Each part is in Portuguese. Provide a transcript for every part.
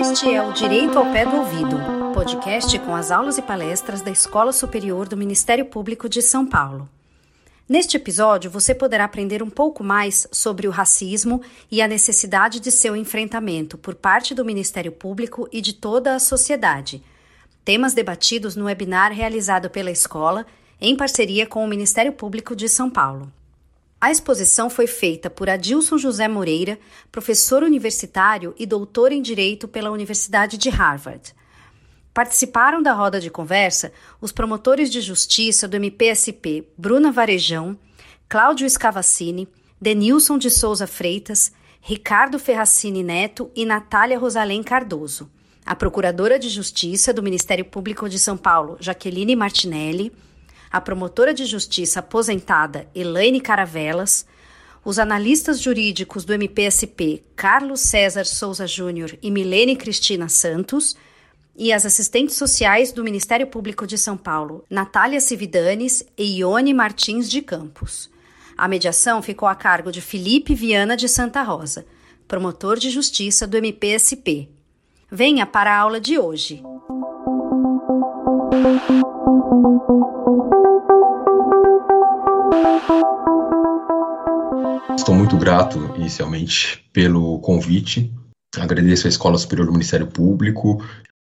Este é o Direito ao Pé do Ouvido, podcast com as aulas e palestras da Escola Superior do Ministério Público de São Paulo. Neste episódio, você poderá aprender um pouco mais sobre o racismo e a necessidade de seu enfrentamento por parte do Ministério Público e de toda a sociedade. Temas debatidos no webinar realizado pela escola em parceria com o Ministério Público de São Paulo. A exposição foi feita por Adilson José Moreira, professor universitário e doutor em Direito pela Universidade de Harvard. Participaram da roda de conversa os promotores de justiça do MPSP Bruna Varejão, Cláudio Scavacini, Denilson de Souza Freitas, Ricardo Ferracini Neto e Natália Rosalém Cardoso. A procuradora de justiça do Ministério Público de São Paulo, Jaqueline Martinelli, a promotora de justiça aposentada Elaine Caravelas, os analistas jurídicos do MPSP Carlos César Souza Júnior e Milene Cristina Santos e as assistentes sociais do Ministério Público de São Paulo, Natália Cividanes e Ione Martins de Campos. A mediação ficou a cargo de Felipe Viana de Santa Rosa, promotor de justiça do MPSP. Venha para a aula de hoje. Estou muito grato, inicialmente, pelo convite. Agradeço à Escola Superior do Ministério Público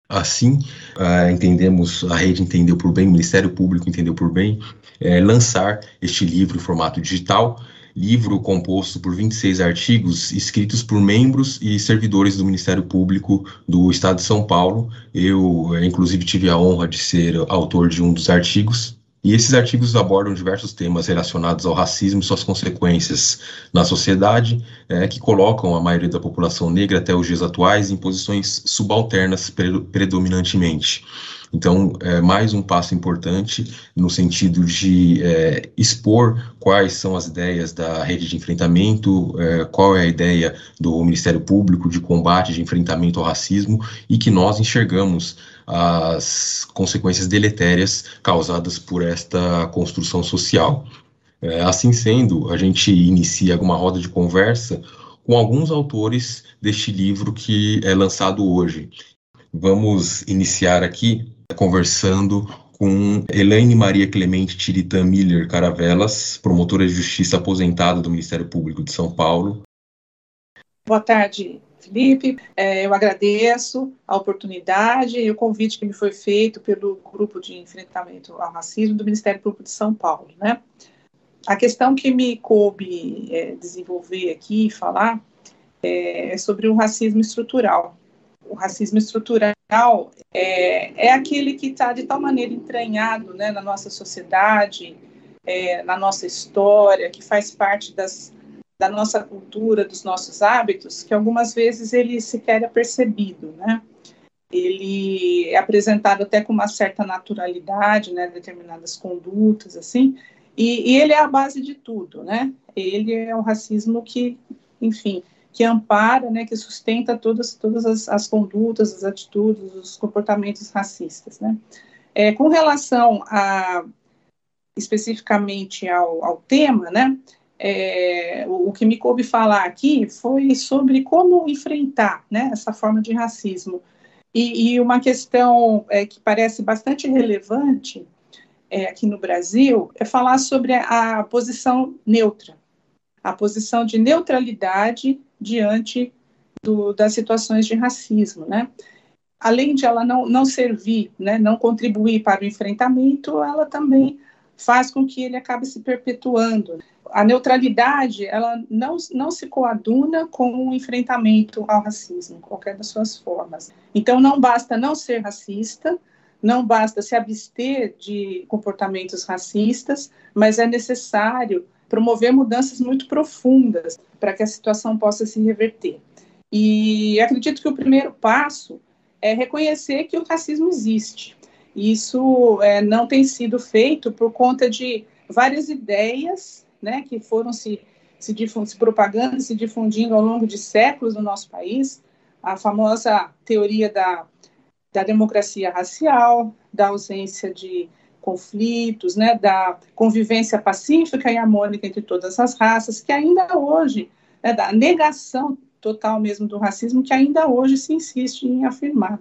Assim, uh, entendemos, a rede entendeu por bem, o Ministério Público entendeu por bem, é, lançar este livro em formato digital, livro composto por 26 artigos escritos por membros e servidores do Ministério Público do Estado de São Paulo. Eu, eh, inclusive, tive a honra de ser autor de um dos artigos, e esses artigos abordam diversos temas relacionados ao racismo e suas consequências na sociedade, é, que colocam a maioria da população negra até os dias atuais em posições subalternas predominantemente. Então, é mais um passo importante no sentido de é, expor quais são as ideias da rede de enfrentamento, é, qual é a ideia do Ministério Público de combate, de enfrentamento ao racismo e que nós enxergamos as consequências deletérias causadas por esta construção social. É, assim sendo, a gente inicia uma roda de conversa com alguns autores deste livro que é lançado hoje. Vamos iniciar aqui conversando com Elaine Maria Clemente Tiritã Miller Caravelas, promotora de justiça aposentada do Ministério Público de São Paulo. Boa tarde, Felipe. É, eu agradeço a oportunidade e o convite que me foi feito pelo Grupo de Enfrentamento ao Racismo do Ministério Público de São Paulo. Né? A questão que me coube é, desenvolver aqui e falar é, é sobre o racismo estrutural o racismo estrutural é, é aquele que está de tal maneira entranhado né, na nossa sociedade, é, na nossa história, que faz parte das, da nossa cultura, dos nossos hábitos, que algumas vezes ele sequer é percebido, né? Ele é apresentado até com uma certa naturalidade, né? Determinadas condutas, assim, e, e ele é a base de tudo, né? Ele é o racismo que, enfim, que ampara, né, que sustenta todas, todas as, as condutas, as atitudes, os comportamentos racistas. Né. É, com relação a, especificamente ao, ao tema, né, é, o, o, que me coube falar aqui foi sobre como enfrentar né, essa forma de racismo. E, e uma questão é, que parece bastante relevante é, aqui no Brasil é falar sobre a, a posição neutra, a posição de neutralidade diante do, das situações de racismo, né? Além de ela não, não servir, né, não contribuir para o enfrentamento, ela também faz com que ele acabe se perpetuando. A neutralidade, ela não, não se coaduna com o enfrentamento ao racismo, qualquer das suas formas. Então, não basta não ser racista, não basta se abster de comportamentos racistas, mas é necessário promover mudanças muito profundas para que a situação possa se reverter. E acredito que o primeiro passo é reconhecer que o racismo existe. Isso é, não tem sido feito por conta de várias ideias né, que foram se, se, se propagando, se difundindo ao longo de séculos no nosso país. A famosa teoria da, da democracia racial, da ausência de conflitos, né, da convivência pacífica e harmônica entre todas as raças, que ainda hoje, né, da negação total mesmo do racismo, que ainda hoje se insiste em afirmar.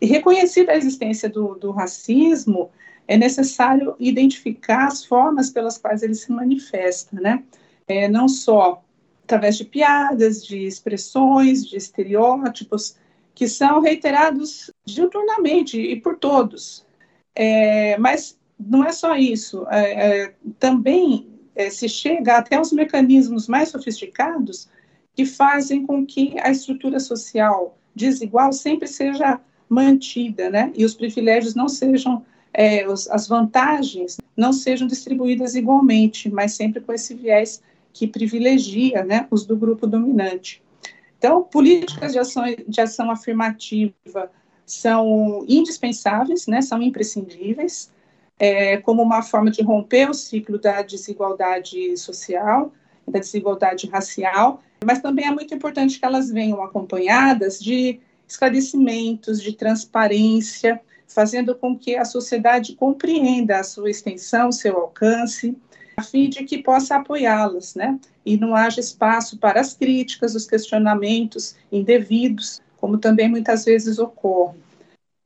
E reconhecida a existência do, do racismo, é necessário identificar as formas pelas quais ele se manifesta, né? É, não só através de piadas, de expressões, de estereótipos, que são reiterados diuturnamente e por todos. É, mas não é só isso, é, é também é, se chega até os mecanismos mais sofisticados que fazem com que a estrutura social desigual sempre seja mantida, né? E os privilégios não sejam, é, os, as vantagens não sejam distribuídas igualmente, mas sempre com esse viés que privilegia, né, os do grupo dominante. Então, políticas de ação, de ação afirmativa são indispensáveis, né, são imprescindíveis, é, como uma forma de romper o ciclo da desigualdade social, da desigualdade racial, mas também é muito importante que elas venham acompanhadas de esclarecimentos, de transparência, fazendo com que a sociedade compreenda a sua extensão, seu alcance, a fim de que possa apoiá-las, né? E não haja espaço para as críticas, os questionamentos indevidos, como também muitas vezes ocorre.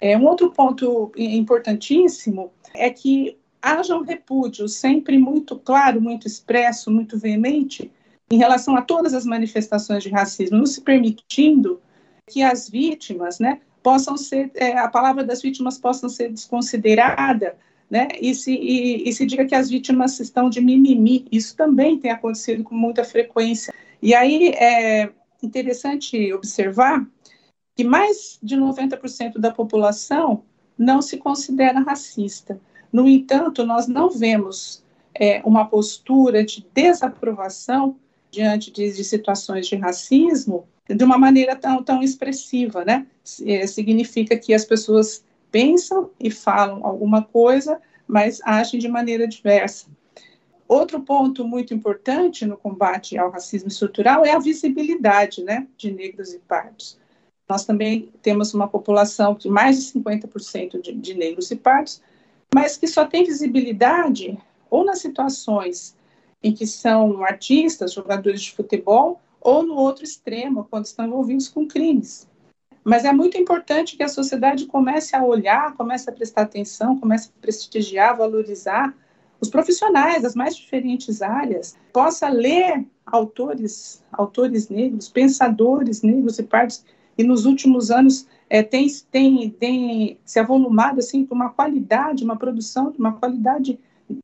É, um outro ponto importantíssimo é que haja um repúdio sempre muito claro, muito expresso, muito veemente em relação a todas as manifestações de racismo, não se permitindo que as vítimas, né, possam ser, é, a palavra das vítimas possam ser desconsiderada, né, e se, e, e se diga que as vítimas estão de mimimi. Isso também tem acontecido com muita frequência. E aí é interessante observar que mais de 90% da população não se considera racista. No entanto, nós não vemos é, uma postura de desaprovação diante de, de, situações de racismo de uma maneira tão, tão expressiva, né? É, significa que as pessoas pensam e falam alguma coisa, mas agem de maneira diversa. Outro ponto muito importante no combate ao racismo estrutural é a visibilidade né, de negros e pardos. Nós também temos uma população de mais de 50% de, de negros e pardos, mas que só tem visibilidade ou nas situações em que são artistas, jogadores de futebol, ou no outro extremo, quando estão envolvidos com crimes. Mas é muito importante que a sociedade comece a olhar, comece a prestar atenção, comece a prestigiar, valorizar os profissionais das mais diferentes áreas, possa ler autores, autores negros, pensadores negros e pardos, e nos últimos anos é, tem, tem, tem se avolumado assim para uma qualidade, uma produção de uma qualidade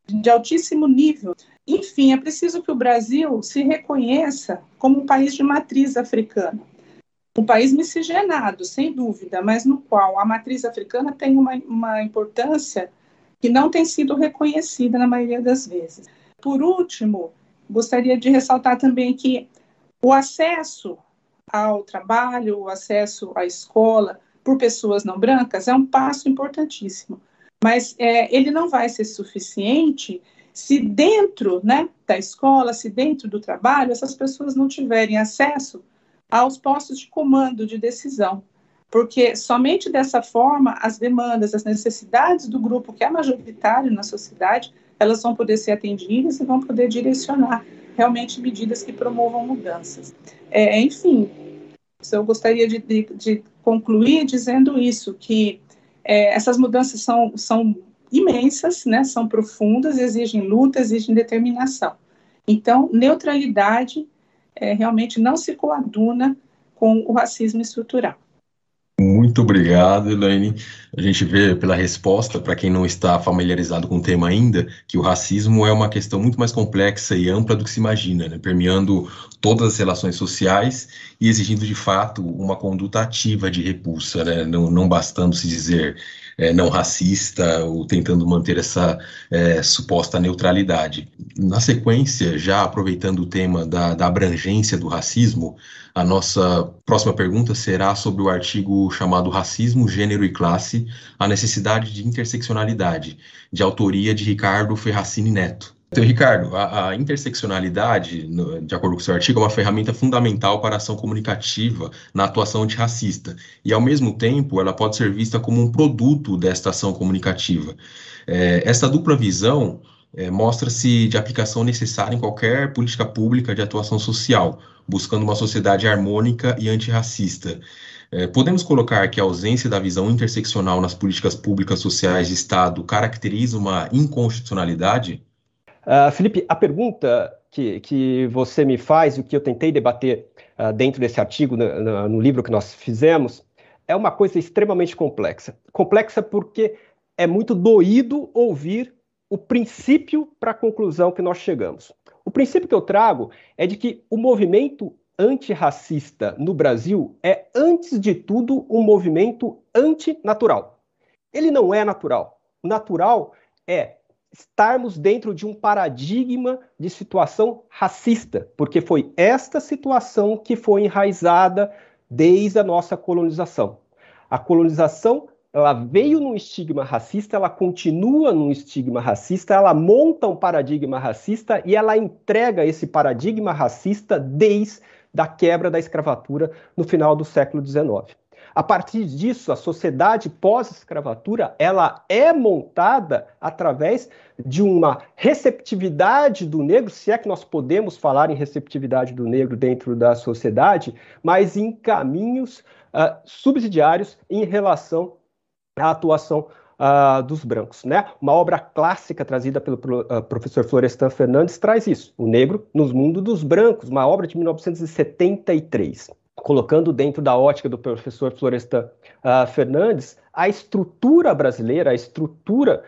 de altíssimo nível. Enfim, é preciso que o Brasil se reconheça como um país de matriz africana um país miscigenado, sem dúvida, mas no qual a matriz africana tem uma, uma importância que não tem sido reconhecida na maioria das vezes. Por último, gostaria de ressaltar também que o acesso ao trabalho, o acesso à escola por pessoas não brancas é um passo importantíssimo, mas é, ele não vai ser suficiente se dentro né, da escola, se dentro do trabalho, essas pessoas não tiverem acesso aos postos de comando de decisão, porque somente dessa forma as demandas, as necessidades do grupo que é majoritário na sociedade, elas vão poder ser atendidas e vão poder direcionar realmente medidas que promovam mudanças. É, enfim, eu gostaria de, de, de, concluir dizendo isso, que é, essas mudanças são, são imensas, né, são profundas, exigem luta, exigem determinação. Então, neutralidade é, realmente não se coaduna com o racismo estrutural. Muito obrigado, Elaine. A gente vê pela resposta, para quem não está familiarizado com o tema ainda, que o racismo é uma questão muito mais complexa e ampla do que se imagina, né? permeando todas as relações sociais e exigindo de fato uma conduta ativa de repulsa, né? não, não bastando se dizer é, não racista ou tentando manter essa é, suposta neutralidade. Na sequência, já aproveitando o tema da, da abrangência do racismo, a nossa próxima pergunta será sobre o artigo chamado Racismo, Gênero e Classe, a necessidade de interseccionalidade, de autoria de Ricardo Ferracini Neto. Então, Ricardo, a, a interseccionalidade, no, de acordo com o seu artigo, é uma ferramenta fundamental para a ação comunicativa na atuação antirracista. E, ao mesmo tempo, ela pode ser vista como um produto desta ação comunicativa. É, essa dupla visão é, mostra-se de aplicação necessária em qualquer política pública de atuação social, buscando uma sociedade harmônica e antirracista. É, podemos colocar que a ausência da visão interseccional nas políticas públicas sociais de Estado caracteriza uma inconstitucionalidade? Uh, Felipe, a pergunta que, que você me faz, o que eu tentei debater uh, dentro desse artigo, no, no, no livro que nós fizemos, é uma coisa extremamente complexa. Complexa porque é muito doído ouvir o princípio para a conclusão que nós chegamos. O princípio que eu trago é de que o movimento antirracista no Brasil é, antes de tudo, um movimento antinatural. Ele não é natural. O natural é estarmos dentro de um paradigma de situação racista, porque foi esta situação que foi enraizada desde a nossa colonização. A colonização ela veio num estigma racista, ela continua num estigma racista, ela monta um paradigma racista e ela entrega esse paradigma racista desde da quebra da escravatura no final do século XIX. A partir disso, a sociedade pós-escravatura ela é montada através de uma receptividade do negro, se é que nós podemos falar em receptividade do negro dentro da sociedade, mas em caminhos uh, subsidiários em relação à atuação uh, dos brancos. Né? Uma obra clássica trazida pelo uh, professor Florestan Fernandes traz isso, O Negro nos Mundos dos Brancos, uma obra de 1973 colocando dentro da ótica do professor Florestan uh, Fernandes, a estrutura brasileira, a estrutura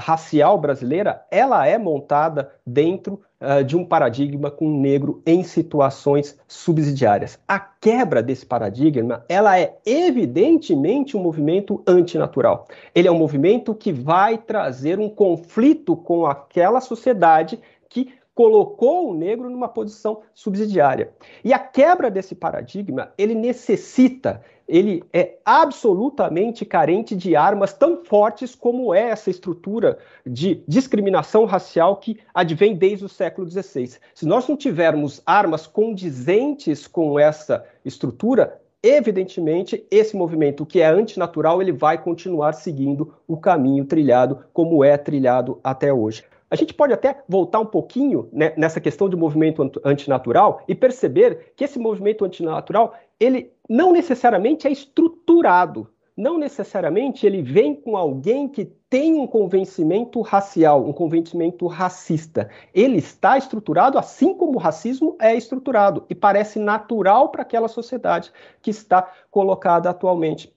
racial brasileira, ela é montada dentro uh, de um paradigma com o negro em situações subsidiárias. A quebra desse paradigma, ela é evidentemente um movimento antinatural. Ele é um movimento que vai trazer um conflito com aquela sociedade que colocou o negro numa posição subsidiária. E a quebra desse paradigma, ele necessita, ele é absolutamente carente de armas tão fortes como é essa estrutura de discriminação racial que advém desde o século XVI. Se nós não tivermos armas condizentes com essa estrutura, evidentemente, esse movimento que é antinatural, ele vai continuar seguindo o caminho trilhado como é trilhado até hoje. A gente pode até voltar um pouquinho né, nessa questão de movimento antinatural e perceber que esse movimento antinatural, ele não necessariamente é estruturado, não necessariamente ele vem com alguém que tem um convencimento racial, um convencimento racista. Ele está estruturado assim como o racismo é estruturado e parece natural para aquela sociedade que está colocada atualmente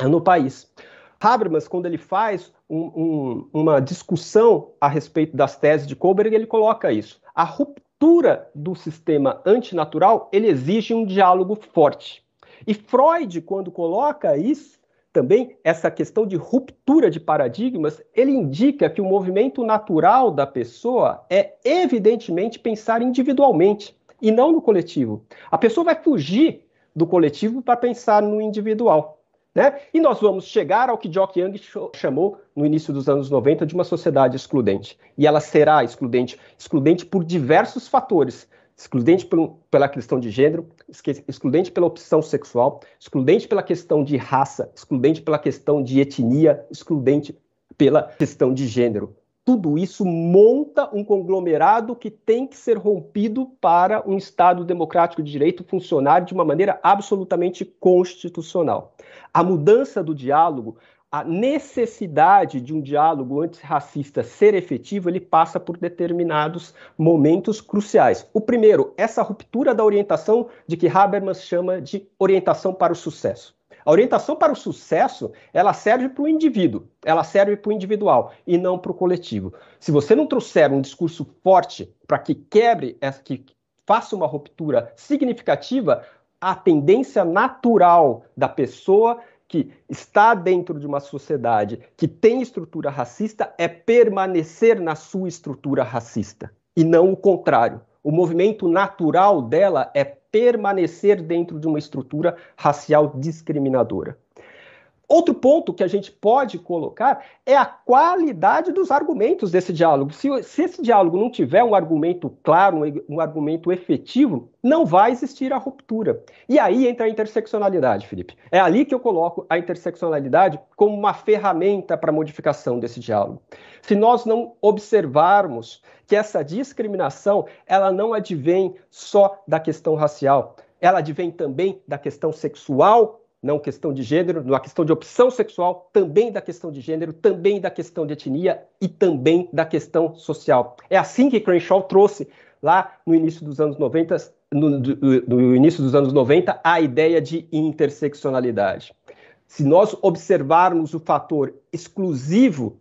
no país. Habermas, quando ele faz um, um, uma discussão a respeito das teses de Kohlberg, ele coloca isso. A ruptura do sistema antinatural, ele exige um diálogo forte. E Freud, quando coloca isso, também essa questão de ruptura de paradigmas, ele indica que o movimento natural da pessoa é evidentemente pensar individualmente e não no coletivo. A pessoa vai fugir do coletivo para pensar no individual. Né? E nós vamos chegar ao que Jock Young chamou no início dos anos 90 de uma sociedade excludente. E ela será excludente, excludente por diversos fatores. Excludente por, pela questão de gênero, excludente pela opção sexual, excludente pela questão de raça, excludente pela questão de etnia, excludente pela questão de gênero tudo isso monta um conglomerado que tem que ser rompido para um Estado democrático de direito funcionar de uma maneira absolutamente constitucional. A mudança do diálogo, a necessidade de um diálogo antirracista ser efetivo, ele passa por determinados momentos cruciais. O primeiro, essa ruptura da orientação de que Habermas chama de orientação para o sucesso. A orientação para o sucesso, ela serve para o indivíduo, ela serve para o individual e não para o coletivo. Se você não trouxer um discurso forte para que quebre, que faça uma ruptura significativa, a tendência natural da pessoa que está dentro de uma sociedade que tem estrutura racista é permanecer na sua estrutura racista e não o contrário. O movimento natural dela é permanecer dentro de uma estrutura racial discriminadora. Outro ponto que a gente pode colocar é a qualidade dos argumentos desse diálogo. Se, se esse diálogo não tiver um argumento claro, um, um, argumento efetivo, não vai existir a ruptura. E aí entra a interseccionalidade, Felipe. É ali que eu coloco a interseccionalidade como uma ferramenta para a modificação desse diálogo. Se nós não observarmos que essa discriminação ela não advém só da questão racial, ela advém também da questão sexual não questão de gênero, na questão de opção sexual, também da questão de gênero, também da questão de etnia e também da questão social. É assim que Crenshaw trouxe lá no início dos anos 90, no, início dos anos 90, a ideia de interseccionalidade. Se nós observarmos o fator exclusivo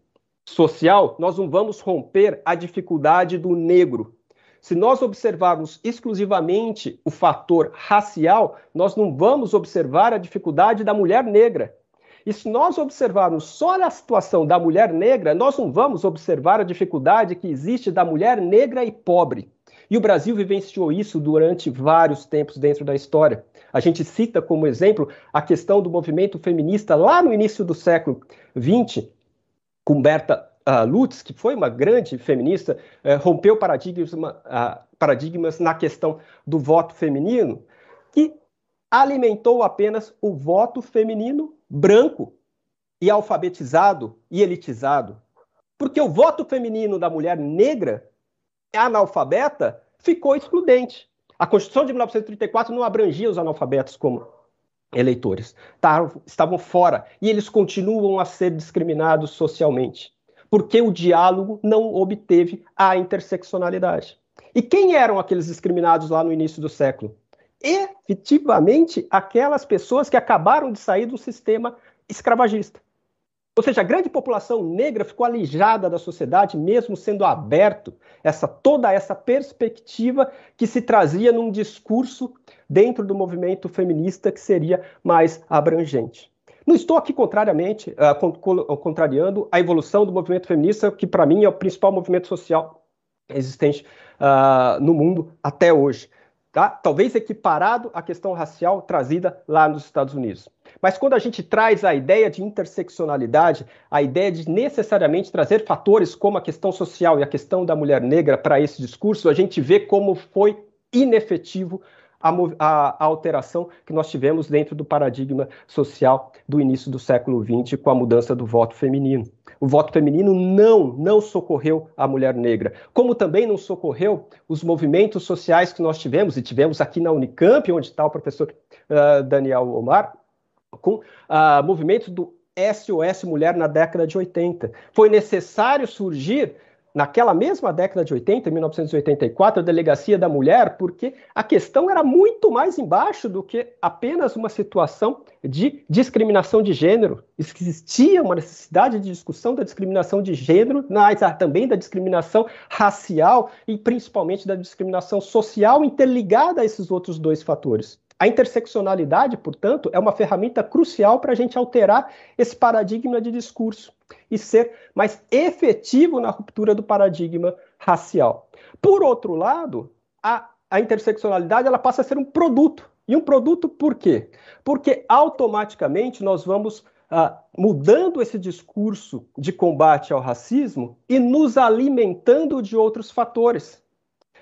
social, nós não vamos romper a dificuldade do negro, se nós observarmos exclusivamente o fator racial, nós não vamos observar a dificuldade da mulher negra. E se nós observarmos só a situação da mulher negra, nós não vamos observar a dificuldade que existe da mulher negra e pobre. E o Brasil vivenciou isso durante vários tempos dentro da história. A gente cita como exemplo a questão do movimento feminista lá no início do século XX, com Berta uh, Lutz, que foi uma grande feminista, uh, rompeu paradigmas, uh, paradigmas na questão do voto feminino, que alimentou apenas o voto feminino branco e alfabetizado e elitizado. Porque o voto feminino da mulher negra, analfabeta, ficou excludente. A Constituição de 1934 não abrangia os analfabetos como eleitores. estavam fora. E eles continuam a ser discriminados socialmente porque o diálogo não obteve a interseccionalidade. E quem eram aqueles discriminados lá no início do século? Efetivamente, aquelas pessoas que acabaram de sair do sistema escravagista. Ou seja, a grande população negra ficou alijada da sociedade, mesmo sendo aberto essa toda essa perspectiva que se trazia num discurso dentro do movimento feminista que seria mais abrangente. Não estou aqui contrariamente, uh, contrariando a evolução do movimento feminista, que para mim é o principal movimento social existente uh, no mundo até hoje. Tá? Talvez equiparado à questão racial trazida lá nos Estados Unidos. Mas quando a gente traz a ideia de interseccionalidade, a ideia de necessariamente trazer fatores como a questão social e a questão da mulher negra para esse discurso, a gente vê como foi inefetivo a, a, alteração que nós tivemos dentro do paradigma social do início do século XX com a mudança do voto feminino. O voto feminino não, não socorreu a mulher negra, como também não socorreu os movimentos sociais que nós tivemos, e tivemos aqui na Unicamp, onde está o professor uh, Daniel Omar, com uh, movimentos do SOS Mulher na década de 80. Foi necessário surgir naquela mesma década de 80, 1984, a Delegacia da Mulher, porque a questão era muito mais embaixo do que apenas uma situação de discriminação de gênero. Existia uma necessidade de discussão da discriminação de gênero, mas também da discriminação racial e principalmente da discriminação social interligada a esses outros dois fatores. A interseccionalidade, portanto, é uma ferramenta crucial para a gente alterar esse paradigma de discurso e ser mais efetivo na ruptura do paradigma racial. Por outro lado, a, a interseccionalidade ela passa a ser um produto. E um produto por quê? Porque automaticamente nós vamos Uh, mudando esse discurso de combate ao racismo e nos alimentando de outros fatores.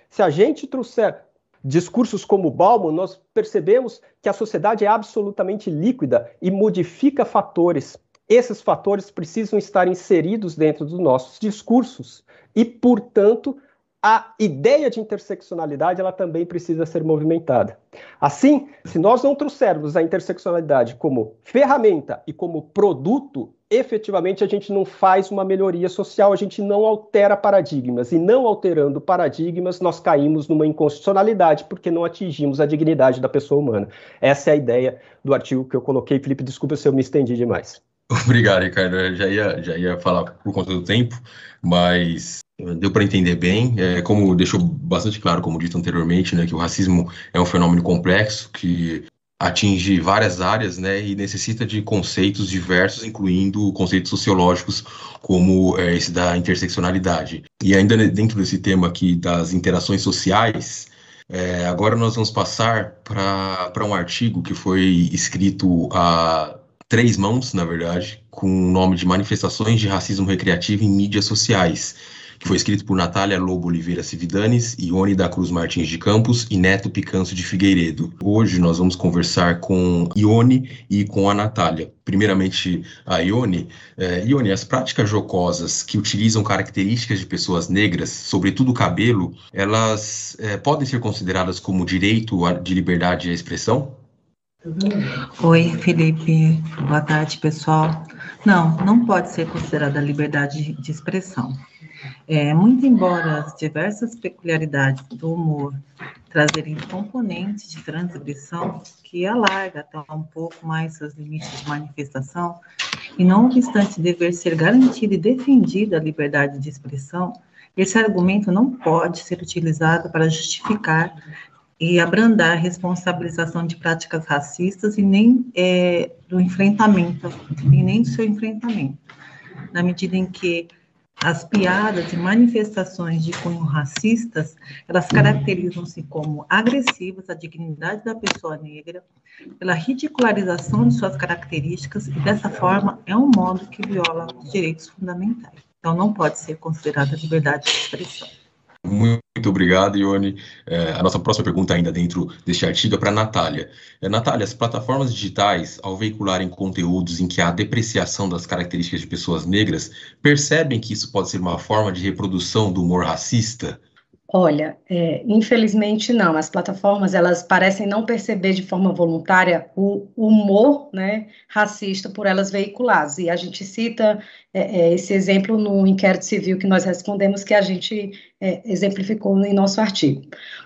Se a gente trouxer discursos como Bauman, nós percebemos que a sociedade é absolutamente líquida e modifica fatores. Esses fatores precisam estar inseridos dentro dos nossos discursos e, portanto, a ideia de interseccionalidade ela também precisa ser movimentada. Assim, se nós não trouxermos a interseccionalidade como ferramenta e como produto, efetivamente a gente não faz uma melhoria social, a gente não altera paradigmas. E não alterando paradigmas, nós caímos numa inconstitucionalidade porque não atingimos a dignidade da pessoa humana. Essa é a ideia do artigo que eu coloquei. Felipe, desculpa se eu me estendi demais. Obrigado, Ricardo. Eu já ia, já ia falar por conta do tempo, mas deu para entender bem, é, como deixou bastante claro, como dito anteriormente, né, que o racismo é um fenômeno complexo que atinge várias áreas, né, e necessita de conceitos diversos, incluindo conceitos sociológicos como é, esse da interseccionalidade. E ainda dentro desse tema aqui das interações sociais, é, agora nós vamos passar para um artigo que foi escrito há três mãos, na verdade, com o nome de Manifestações de Racismo Recreativo em Mídias Sociais, que foi escrito por Natália Lobo Oliveira Cividanes, Ione da Cruz Martins de Campos e Neto Picanço de Figueiredo. Hoje nós vamos conversar com Ione e com a Natália. Primeiramente, a Ione. É, Ione, as práticas jocosas que utilizam características de pessoas negras, sobretudo o cabelo, elas é, podem ser consideradas como direito de liberdade de expressão? Oi, Felipe. Boa tarde, pessoal. Não, não pode ser considerada liberdade de expressão. É, muito embora as diversas peculiaridades do humor trazerem componentes de transgressão que alarga até um pouco mais seus limites de manifestação, e não obstante dever ser garantida e defendida a liberdade de expressão, esse argumento não pode ser utilizado para justificar e abrandar a responsabilização de práticas racistas e nem é, do enfrentamento, e nem do seu enfrentamento, na medida em que as piadas e manifestações de cunho racistas, elas caracterizam-se como agressivas à dignidade da pessoa negra, pela ridicularização de suas características e dessa forma é um modo que viola os direitos fundamentais. Então não pode ser considerada liberdade de expressão. Muito obrigado, Ione. É, a nossa próxima pergunta, ainda dentro deste artigo, é para a Natália. É, Natália, as plataformas digitais, ao veicularem conteúdos em que há depreciação das características de pessoas negras, percebem que isso pode ser uma forma de reprodução do humor racista? Olha, é, infelizmente não. As plataformas elas parecem não perceber de forma voluntária o humor, né, racista por elas veiculadas. E a gente cita é, é, esse exemplo no inquérito civil que nós respondemos, que a gente é, exemplificou em nosso artigo.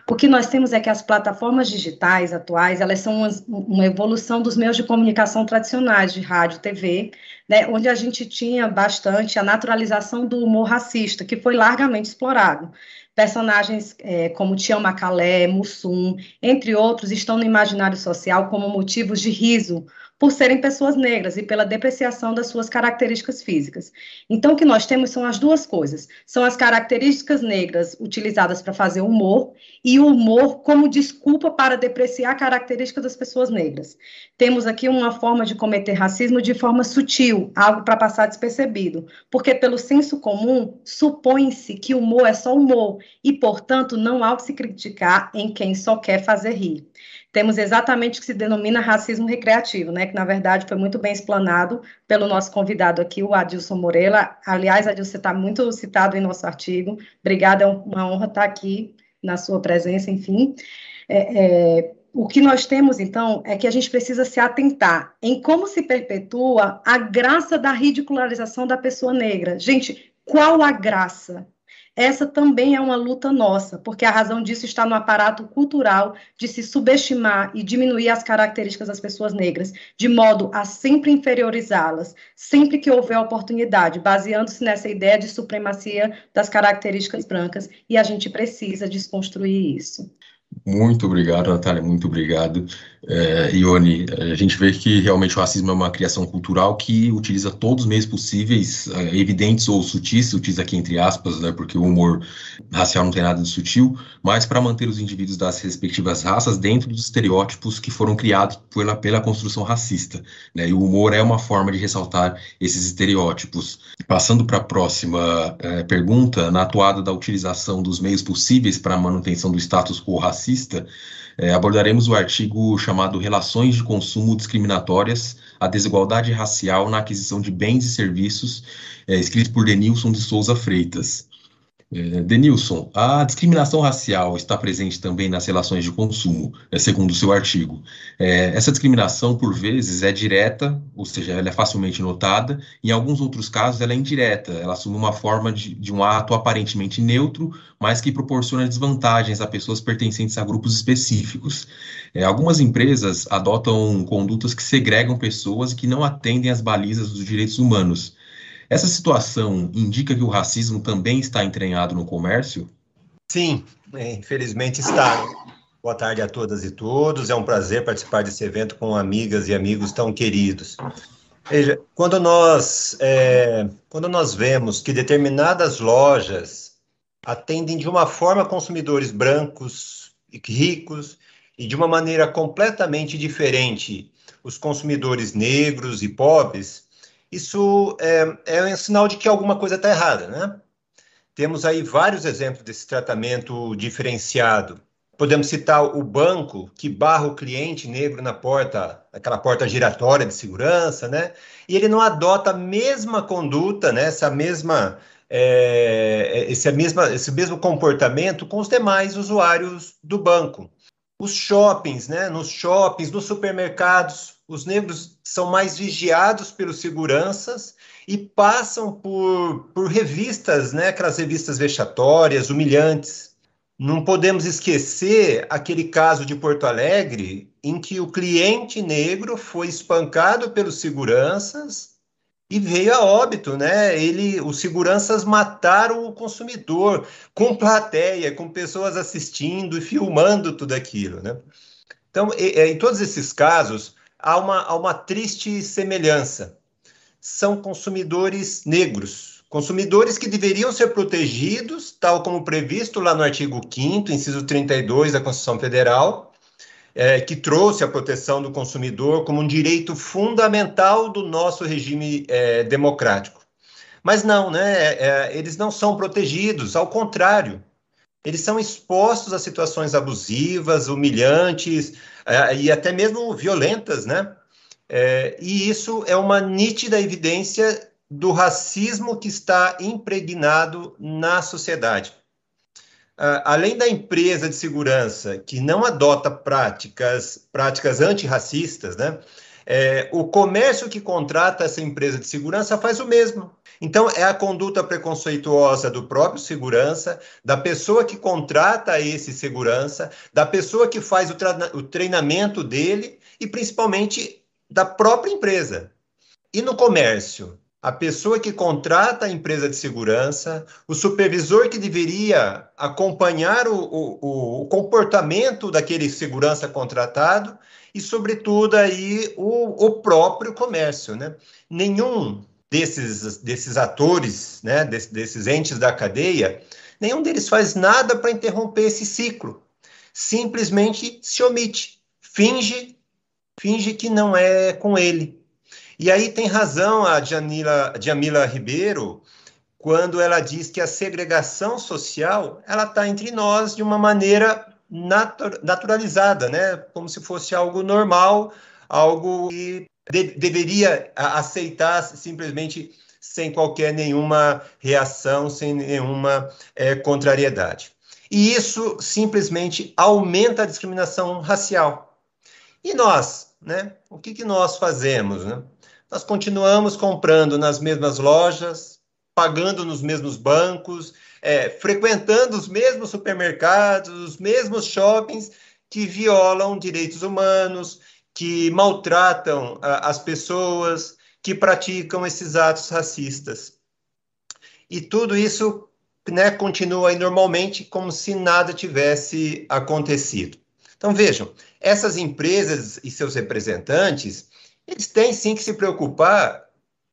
O que nós temos é que as plataformas digitais atuais elas são uma, uma evolução dos meios de comunicação tradicionais de rádio, TV, né, onde a gente tinha bastante a naturalização do humor racista, que foi largamente explorado. Personagens é, como Tião Macalé, Mussum, entre outros, estão no imaginário social como motivos de riso por serem pessoas negras e pela depreciação das suas características físicas. Então, o que nós temos são as duas coisas: são as características negras utilizadas para fazer humor e o humor como desculpa para depreciar a característica das pessoas negras. Temos aqui uma forma de cometer racismo de forma sutil, algo para passar despercebido, porque pelo senso comum supõe-se que humor é só humor e, portanto, não há o que se criticar em quem só quer fazer rir temos exatamente o que se denomina racismo recreativo, né, que na verdade foi muito bem explanado pelo nosso convidado aqui, o Adilson Moreira. Aliás, Adilson, está muito citado em nosso artigo. Obrigada, é uma honra estar aqui na sua presença, enfim. É, é, o que nós temos, então, é que a gente precisa se atentar em como se perpetua a graça da ridicularização da pessoa negra. Gente, qual a graça? Essa também é uma luta nossa, porque a razão disso está no aparato cultural de se subestimar e diminuir as características das pessoas negras, de modo a sempre inferiorizá-las, sempre que houver oportunidade, baseando-se nessa ideia de supremacia das características brancas, e a gente precisa desconstruir isso. Muito obrigado, Natália, muito obrigado. É, Ione, a gente vê que realmente o racismo é uma criação cultural que utiliza todos os meios possíveis, é, evidentes ou sutis, sutis aqui entre aspas, né, porque o humor racial não tem nada de sutil, mas para manter os indivíduos das respectivas raças dentro dos estereótipos que foram criados pela, pela construção racista. Né, e o humor é uma forma de ressaltar esses estereótipos. Passando para a próxima é, pergunta, na atuada da utilização dos meios possíveis para a manutenção do status quo racista, é, abordaremos o artigo chamado Relações de Consumo Discriminatórias, a Desigualdade Racial na Aquisição de Bens e Serviços, é, escrito por Denilson de Souza Freitas. É, Denilson, a discriminação racial está presente também nas relações de consumo, é, segundo o seu artigo. É, essa discriminação, por vezes, é direta, ou seja, ela é facilmente notada, em alguns outros casos ela é indireta, ela assume uma forma de, de um ato aparentemente neutro, mas que proporciona desvantagens a pessoas pertencentes a grupos específicos. Algumas empresas adotam condutas que segregam pessoas que não atendem às balizas dos direitos humanos. Essa situação indica que o racismo também está entranhado no comércio? Sim, é, infelizmente está. Boa tarde a todas e todos. É um prazer participar desse evento com amigas e amigos tão queridos. Veja, quando nós, é, quando nós vemos que determinadas lojas atendem de uma forma consumidores brancos e ricos e de uma maneira completamente diferente os consumidores negros e pobres, isso é, é um sinal de que alguma coisa está errada, né? Temos aí vários exemplos desse tratamento diferenciado. Podemos citar o banco que barra o cliente negro na porta, aquela porta giratória de segurança, né? E ele não adota a mesma conduta, né? Essa mesma, é, esse, mesma, esse mesmo comportamento com os demais usuários do banco. Os shoppings, né? Nos shoppings, nos supermercados, os negros são mais vigiados pelos seguranças e passam por, por revistas, né? Aquelas revistas vexatórias, humilhantes não podemos esquecer aquele caso de Porto Alegre em que o cliente negro foi espancado pelos seguranças e veio a óbito, né? Ele, os seguranças mataram o consumidor com plateia, com pessoas assistindo e filmando tudo aquilo, né? Então, em todos esses casos, há uma, há uma triste semelhança. São consumidores negros, Consumidores que deveriam ser protegidos, tal como previsto lá no artigo 5, inciso 32 da Constituição Federal, é, que trouxe a proteção do consumidor como um direito fundamental do nosso regime é, democrático. Mas não, né? É, é eles não são protegidos, ao contrário, eles são expostos a situações abusivas, humilhantes e até mesmo violentas, né? É, e isso é uma nítida evidência do racismo que está impregnado na sociedade. Uh, além da empresa de segurança que não adota práticas, práticas antirracistas, né, é, o comércio que contrata essa empresa de segurança faz o mesmo. Então, é a conduta preconceituosa do próprio segurança, da pessoa que contrata esse segurança, da pessoa que faz o, o treinamento dele e, principalmente, da própria empresa. E no comércio? a pessoa que contrata a empresa de segurança, o supervisor que deveria acompanhar o, o, o comportamento daquele segurança contratado e, sobretudo, aí o, o próprio comércio. Né? Nenhum desses, desses atores, né, desses, desses entes da cadeia, nenhum deles faz nada para interromper esse ciclo. Simplesmente se omite, finge, finge que não é com ele. E aí tem razão a Janila, Jamila Ribeiro quando ela diz que a segregação social ela está entre nós de uma maneira natu naturalizada, né? Como se fosse algo normal, algo que de deveria aceitar simplesmente sem qualquer nenhuma reação, sem nenhuma é, contrariedade. E isso simplesmente aumenta a discriminação racial. E nós, né? O que, que nós fazemos, né? nós continuamos comprando nas mesmas lojas, pagando nos mesmos bancos, é, frequentando os mesmos supermercados, os mesmos shoppings que violam direitos humanos, que maltratam a, as pessoas, que praticam esses atos racistas. E tudo isso né, continua aí normalmente como se nada tivesse acontecido. Então vejam, essas empresas e seus representantes eles têm sim que se preocupar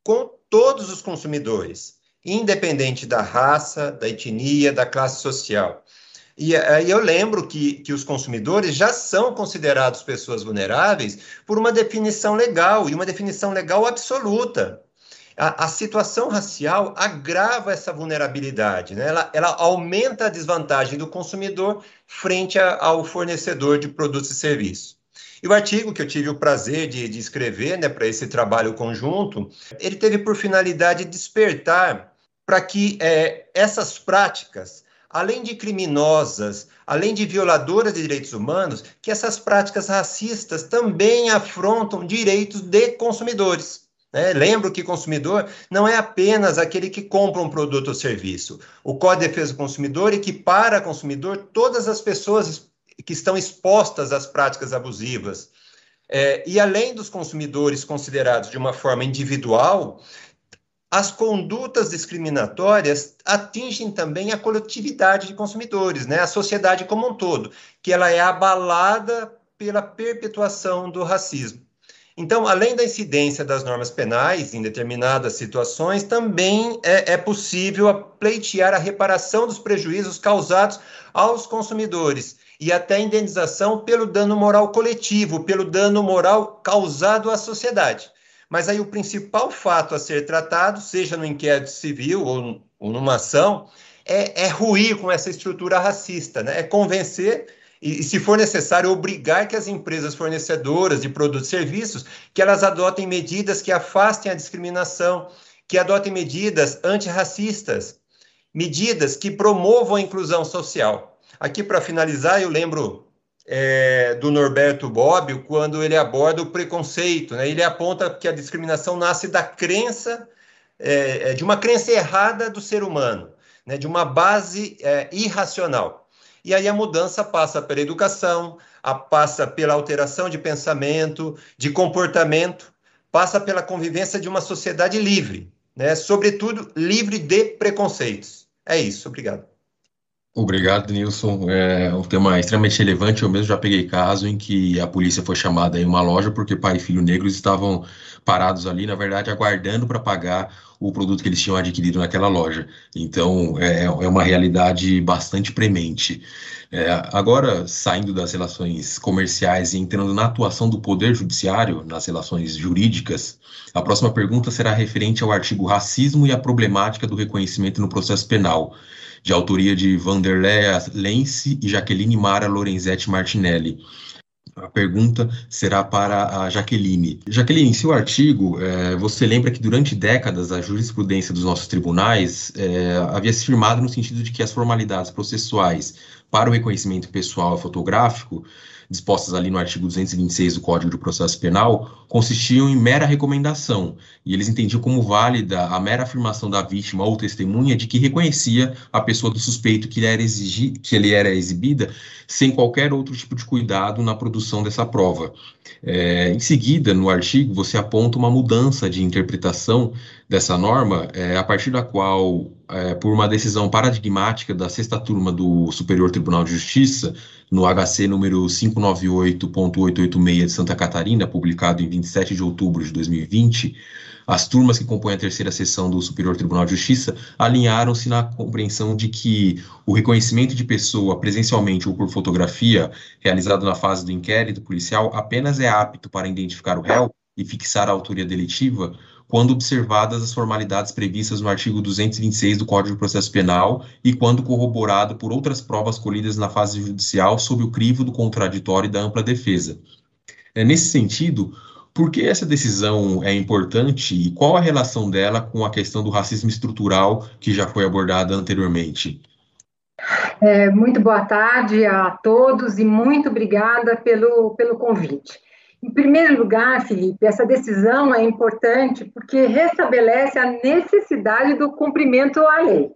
com todos os consumidores, independente da raça, da etnia, da classe social. E aí eu lembro que, que os consumidores já são considerados pessoas vulneráveis por uma definição legal, e uma definição legal absoluta. A, a situação racial agrava essa vulnerabilidade, né? ela, ela aumenta a desvantagem do consumidor frente a, ao fornecedor de produtos e serviços. E o artigo que eu tive o prazer de, de escrever né, para esse trabalho conjunto, ele teve por finalidade despertar para que é, essas práticas, além de criminosas, além de violadoras de direitos humanos, que essas práticas racistas também afrontam direitos de consumidores. Né? Lembro que consumidor não é apenas aquele que compra um produto ou serviço. O Código de Defesa do Consumidor equipara consumidor todas as pessoas que estão expostas às práticas abusivas. É, e além dos consumidores considerados de uma forma individual, as condutas discriminatórias atingem também a coletividade de consumidores, né? a sociedade como um todo, que ela é abalada pela perpetuação do racismo. Então, além da incidência das normas penais em determinadas situações, também é, é possível pleitear a reparação dos prejuízos causados aos consumidores e até indenização pelo dano moral coletivo, pelo dano moral causado à sociedade. Mas aí o principal fato a ser tratado, seja no inquérito civil ou, ou numa ação, é, é ruir com essa estrutura racista, né? é convencer e, se for necessário, obrigar que as empresas fornecedoras de produtos e serviços que elas adotem medidas que afastem a discriminação, que adotem medidas antirracistas, medidas que promovam a inclusão social. Aqui, para finalizar, eu lembro é, do Norberto Bobbio, quando ele aborda o preconceito. Né? Ele aponta que a discriminação nasce da crença, é, é de uma crença errada do ser humano, né? de uma base é, irracional. E aí a mudança passa pela educação, a, passa pela alteração de pensamento, de comportamento, passa pela convivência de uma sociedade livre, né? sobretudo livre de preconceitos. É isso, obrigado. Obrigado, Nilson. É um tema extremamente relevante. Eu mesmo já peguei caso em que a polícia foi chamada em uma loja porque pai e filho negros estavam parados ali, na verdade, aguardando para pagar o produto que eles tinham adquirido naquela loja. Então, é, é uma realidade bastante premente. É, agora, saindo das relações comerciais e entrando na atuação do Poder Judiciário, nas relações jurídicas, a próxima pergunta será referente ao artigo Racismo e a Problemática do Reconhecimento no Processo Penal de autoria de Vanderlei Lense e Jaqueline Mara Lorenzetti Martinelli. A pergunta será para a Jaqueline. Jaqueline, em seu artigo, é, você lembra que durante décadas a jurisprudência dos nossos tribunais é, havia se firmado no sentido de que as formalidades processuais para o reconhecimento pessoal e fotográfico dispostas ali no artigo 226 do Código de Processo Penal, consistiam em mera recomendação, e eles entendiam como válida a mera afirmação da vítima ou testemunha de que reconhecia a pessoa do suspeito que ele era, exigi, que ele era exibida sem qualquer outro tipo de cuidado na produção dessa prova. É, em seguida, no artigo, você aponta uma mudança de interpretação dessa norma, é, a partir da qual, é, por uma decisão paradigmática da sexta turma do Superior Tribunal de Justiça, no HC número 598.886 de Santa Catarina, publicado em 27 de outubro de 2020, as turmas que compõem a terceira sessão do Superior Tribunal de Justiça alinharam-se na compreensão de que o reconhecimento de pessoa presencialmente ou por fotografia, realizado na fase do inquérito policial, apenas é apto para identificar o réu e fixar a autoria delitiva quando observadas as formalidades previstas no artigo 226 do Código de Processo Penal e quando corroborado por outras provas colhidas na fase judicial sob o crivo do contraditório e da ampla defesa. É, nesse sentido, por que essa decisão é importante e qual a relação dela com a questão do racismo estrutural que já foi abordada anteriormente? É, muito boa tarde a todos e muito obrigada pelo, pelo convite. Em primeiro lugar, Felipe, essa decisão é importante porque restabelece a necessidade do cumprimento à lei.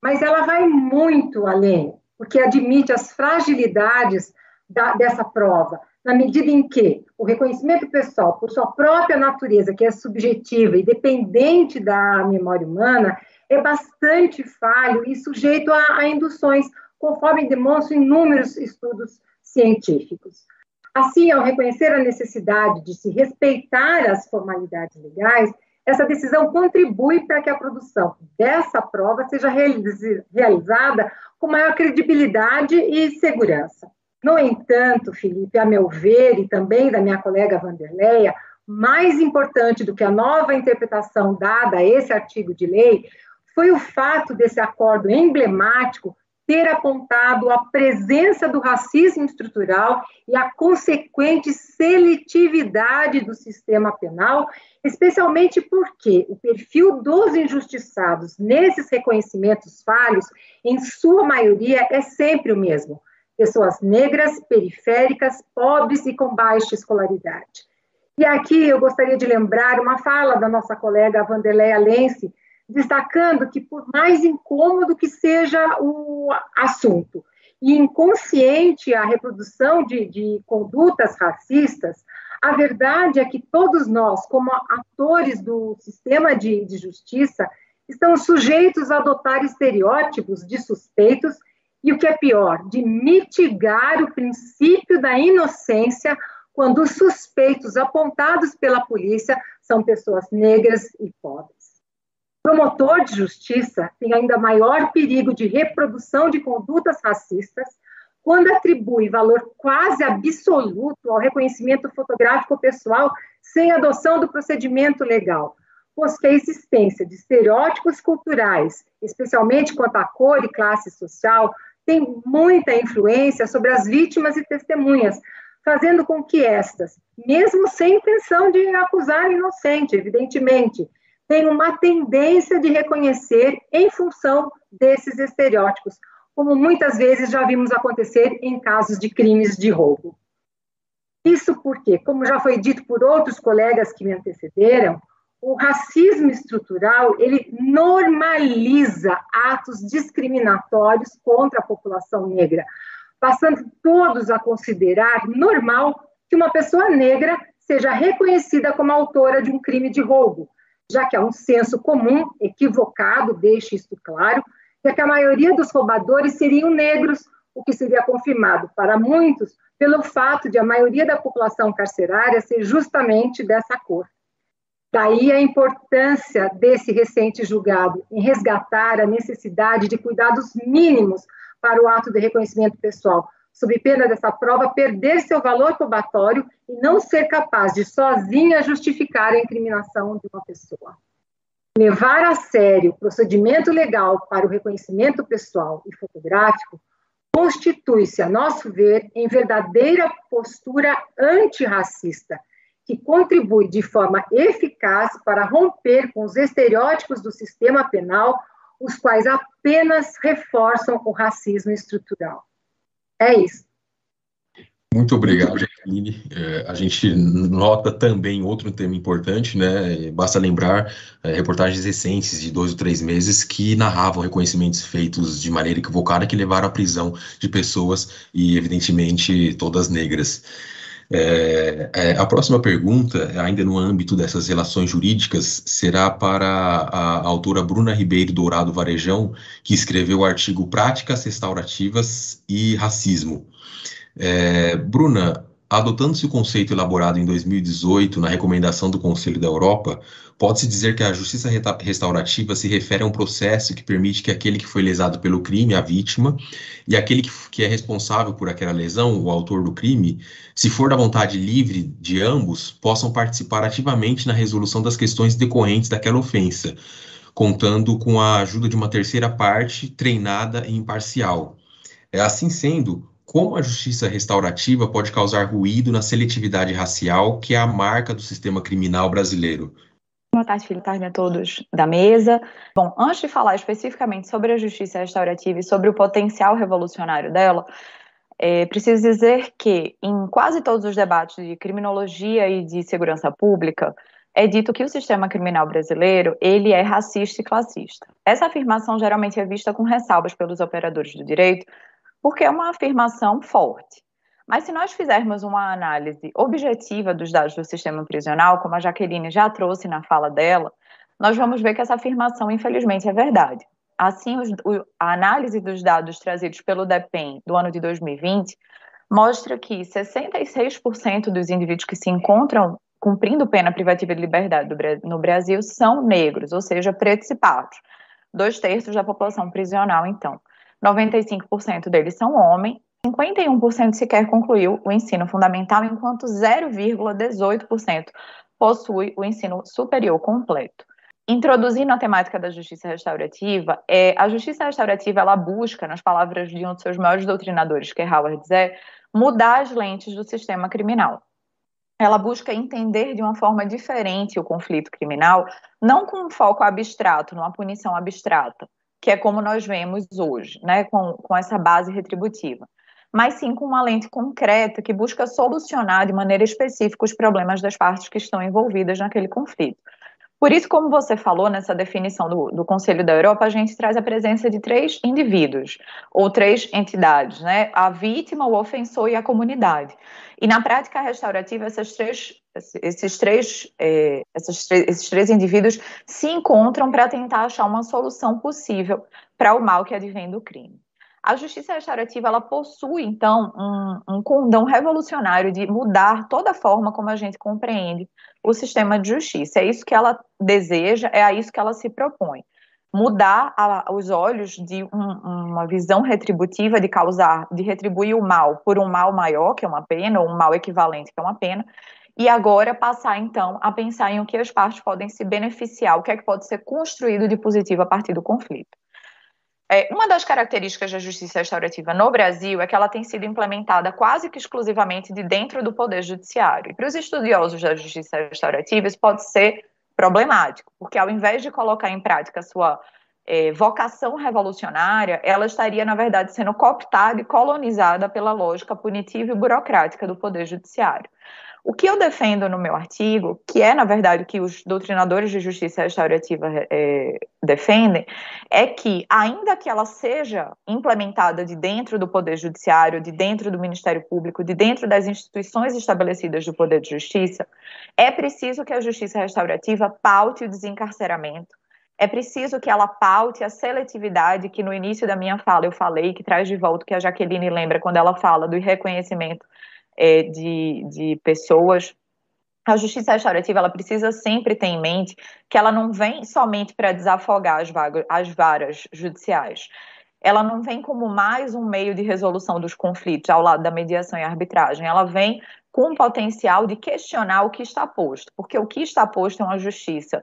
Mas ela vai muito além, porque admite as fragilidades da, dessa prova, na medida em que o reconhecimento pessoal, por sua própria natureza, que é subjetiva e dependente da memória humana, é bastante falho e sujeito a, a induções, conforme demonstram inúmeros estudos científicos. Assim, ao reconhecer a necessidade de se respeitar as formalidades legais, essa decisão contribui para que a produção dessa prova seja realizada com maior credibilidade e segurança. No entanto, Felipe, a meu ver, e também da minha colega Vanderleia, mais importante do que a nova interpretação dada a esse artigo de lei foi o fato desse acordo emblemático ter apontado a presença do racismo estrutural e a consequente seletividade do sistema penal, especialmente porque o perfil dos injustiçados nesses reconhecimentos falhos, em sua maioria, é sempre o mesmo: pessoas negras, periféricas, pobres e com baixa escolaridade. E aqui eu gostaria de lembrar uma fala da nossa colega Vanderleia Lense, destacando que, por mais incômodo que seja o assunto, e inconsciente a reprodução de, de condutas racistas, a verdade é que todos nós, como atores do sistema de, de justiça, estamos sujeitos a adotar estereótipos de suspeitos e, o que é pior, de mitigar o princípio da inocência quando os suspeitos apontados pela polícia são pessoas negras e pobres promotor de justiça tem ainda maior perigo de reprodução de condutas racistas quando atribui valor quase absoluto ao reconhecimento fotográfico pessoal sem adoção do procedimento legal, pois que a existência de estereótipos culturais, especialmente quanto à cor e classe social, tem muita influência sobre as vítimas e testemunhas, fazendo com que estas, mesmo sem intenção de acusar inocente, evidentemente, tenham uma tendência de reconhecer em função desses estereótipos, como muitas vezes já vimos acontecer em casos de crimes de roubo. Isso porque, como já foi dito por outros colegas que me antecederam, o racismo estrutural ele normaliza atos discriminatórios contra a população negra, passando todos a considerar normal que uma pessoa negra seja reconhecida como autora de um crime de roubo, já que há um senso comum equivocado, deixe isto claro, de que a maioria dos roubadores seriam negros, o que seria confirmado para muitos pelo fato de a maioria da população carcerária ser justamente dessa cor. Daí a importância desse recente julgado em resgatar a necessidade de cuidados mínimos para o ato de reconhecimento pessoal, sob pena dessa prova perder seu valor probatório e não ser capaz de sozinha justificar a incriminação de uma pessoa. Levar a sério o procedimento legal para o reconhecimento pessoal e fotográfico constitui-se, a nosso ver, em verdadeira postura antirracista que contribui de forma eficaz para romper com os estereótipos do sistema penal, os quais apenas reforçam o racismo estrutural. É isso. Muito obrigado, Jaqueline. É, a gente nota também outro tema importante, né? Basta lembrar é, reportagens recentes de dois ou três meses que narravam reconhecimentos feitos de maneira equivocada que levaram à prisão de pessoas e, evidentemente, todas negras. É, é, a próxima pergunta, ainda no âmbito dessas relações jurídicas, será para a, a autora Bruna Ribeiro Dourado Varejão, que escreveu o artigo Práticas Restaurativas e Racismo. É, Bruna, Adotando-se o conceito elaborado em 2018 na recomendação do Conselho da Europa, pode-se dizer que a justiça restaurativa se refere a um processo que permite que aquele que foi lesado pelo crime, a vítima, e aquele que, é responsável por aquela lesão, o autor do crime, se for da vontade livre de ambos, possam participar ativamente na resolução das questões decorrentes daquela ofensa, contando com a ajuda de uma terceira parte treinada e imparcial. É, assim sendo, como a justiça restaurativa pode causar ruído na seletividade racial, que é a marca do sistema criminal brasileiro? Boa tarde, Felipe, tarde a todos da mesa. Bom, antes de falar especificamente sobre a justiça restaurativa e sobre o potencial revolucionário dela, é, preciso dizer que em quase todos os debates de criminologia e de segurança pública, é dito que o sistema criminal brasileiro ele é racista e classista. Essa afirmação geralmente é vista com ressalvas pelos operadores do direito, porque é uma afirmação forte. Mas se nós fizermos uma análise objetiva dos dados do sistema prisional, como a Jaqueline já trouxe na fala dela, nós vamos ver que essa afirmação, infelizmente, é verdade. Assim, a análise dos dados trazidos pelo DEPEN do ano de 2020 mostra que 66% dos indivíduos que se encontram cumprindo pena privativa de liberdade no Brasil são negros, ou seja, pretos e pardos. Dois terços da população prisional, então. 95% deles são homens, 51% sequer concluiu o ensino fundamental, enquanto 0,18% possui o ensino superior completo. Introduzindo a temática da justiça restaurativa, é, a justiça restaurativa ela busca, nas palavras de um dos seus maiores doutrinadores, que é Howard Zé, mudar as lentes do sistema criminal. Ela busca entender de uma forma diferente o conflito criminal, não com um foco abstrato, numa punição abstrata, que é como nós vemos hoje, né, com, com essa base retributiva, mas sim com uma lente concreta que busca solucionar de maneira específica os problemas das partes que estão envolvidas naquele conflito. Por isso, como você falou nessa definição do, do, Conselho da Europa, a gente traz a presença de três indivíduos, ou três entidades, né? A vítima, o ofensor e a comunidade. E na prática restaurativa, essas três, esses, três, esses, três, esses três indivíduos se encontram para tentar achar uma solução possível para o mal que advém do crime. A justiça restaurativa ela possui, então, um, um condão revolucionário de mudar toda a forma como a gente compreende o sistema de justiça. É isso que ela deseja, é a isso que ela se propõe. mudar a, os olhos de um, uma visão retributiva de causar, de retribuir o mal por um mal maior, que é uma pena, ou um mal equivalente, que é uma pena, e agora passar então a pensar em o que as partes podem se beneficiar, o que é que pode ser construído de positivo a partir do conflito. É, uma das características da justiça restaurativa no Brasil é que ela tem sido implementada quase que exclusivamente de dentro do Poder Judiciário. E para os estudiosos da justiça restaurativa, isso pode ser problemático, porque ao invés de colocar em prática a sua é, vocação revolucionária, ela estaria, na verdade, sendo cooptada e colonizada pela lógica punitiva e burocrática do Poder Judiciário. O que eu defendo no meu artigo, que é, na verdade, o que os doutrinadores de justiça restaurativa é, defendem, é que, ainda que ela seja implementada de dentro do Poder Judiciário, de dentro do Ministério Público, de dentro das instituições estabelecidas do Poder de Justiça, é preciso que a justiça restaurativa paute o desencarceramento, é preciso que ela paute a seletividade que no início da minha fala eu falei, que traz de volta o que a Jaqueline lembra quando ela fala do reconhecimento é, de, de pessoas. A justiça restaurativa ela precisa sempre ter em mente que ela não vem somente para desafogar as, vagas, as varas judiciais. Ela não vem como mais um meio de resolução dos conflitos ao lado da mediação e arbitragem. Ela vem com o potencial de questionar o que está posto, porque o que está posto é uma justiça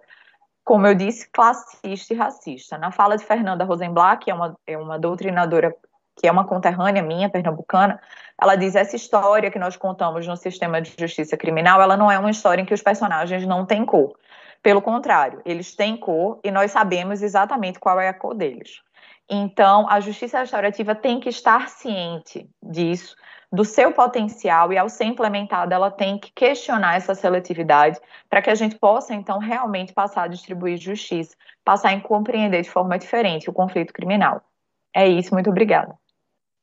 como eu disse, classista e racista. Na fala de Fernanda Rosenblatt, que é uma, é uma doutrinadora que é uma conterrânea minha, pernambucana, ela diz essa história que nós contamos no sistema de justiça criminal, ela não é uma história em que os personagens não têm cor. Pelo contrário, eles têm cor e nós sabemos exatamente qual é a cor deles. Então, a justiça restaurativa tem que estar ciente disso, do seu potencial, e ao ser implementada, ela tem que questionar essa seletividade para que a gente possa, então, realmente passar a distribuir justiça, passar a compreender de forma diferente o conflito criminal. É isso, muito obrigada.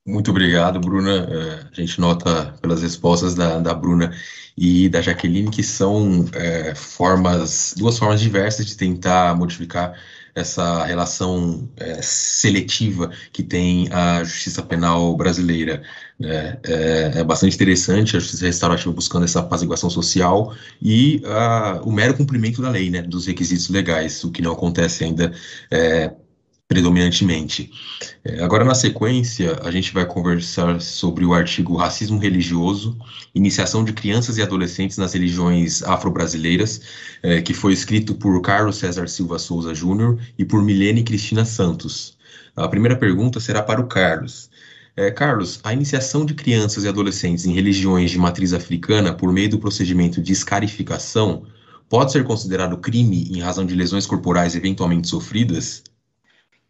Muito obrigado, Bruna. É, a gente nota pelas respostas da, da Bruna e da Jaqueline que são é, formas, duas formas diversas de tentar modificar essa relação é, seletiva que tem a justiça penal brasileira. Né? É, é, bastante interessante a justiça restaurativa buscando essa apaziguação social e a, o mero cumprimento da lei, né, dos requisitos legais, o que não acontece ainda é, predominantemente. É, agora, na sequência, a gente vai conversar sobre o artigo Racismo Religioso, Iniciação de Crianças e Adolescentes nas Religiões Afro-Brasileiras, é, que foi escrito por Carlos César Silva Souza Júnior e por Milene Cristina Santos. A primeira pergunta será para o Carlos. É, Carlos, a iniciação de crianças e adolescentes em religiões de matriz africana por meio do procedimento de escarificação pode ser considerado crime em razão de lesões corporais eventualmente sofridas?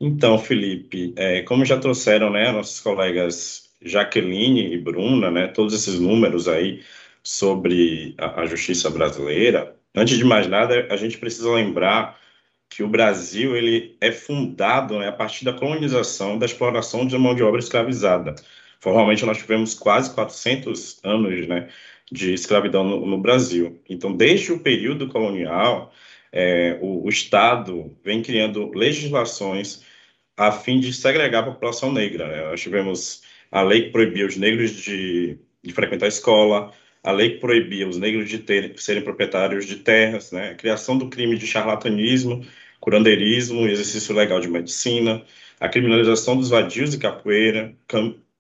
Então, Felipe, é, como já trouxeram, né, nossos colegas Jaqueline e Bruna, né, todos esses números aí sobre a, a justiça brasileira, antes de mais nada, a gente precisa lembrar que o Brasil ele é fundado né, a partir da colonização, da exploração de mão de obra escravizada. Formalmente, nós tivemos quase 400 anos né, de escravidão no, no Brasil. Então, desde o período colonial, é, o, o, Estado vem criando legislações a fim de segregar a população negra. Né? Nós tivemos a lei que proibia os negros de, de frequentar a escola, a lei que proibia os negros de ter, serem proprietários de terras, né? a criação do crime de charlatanismo, curandeirismo, exercício legal de medicina, a criminalização dos vadios e capoeira,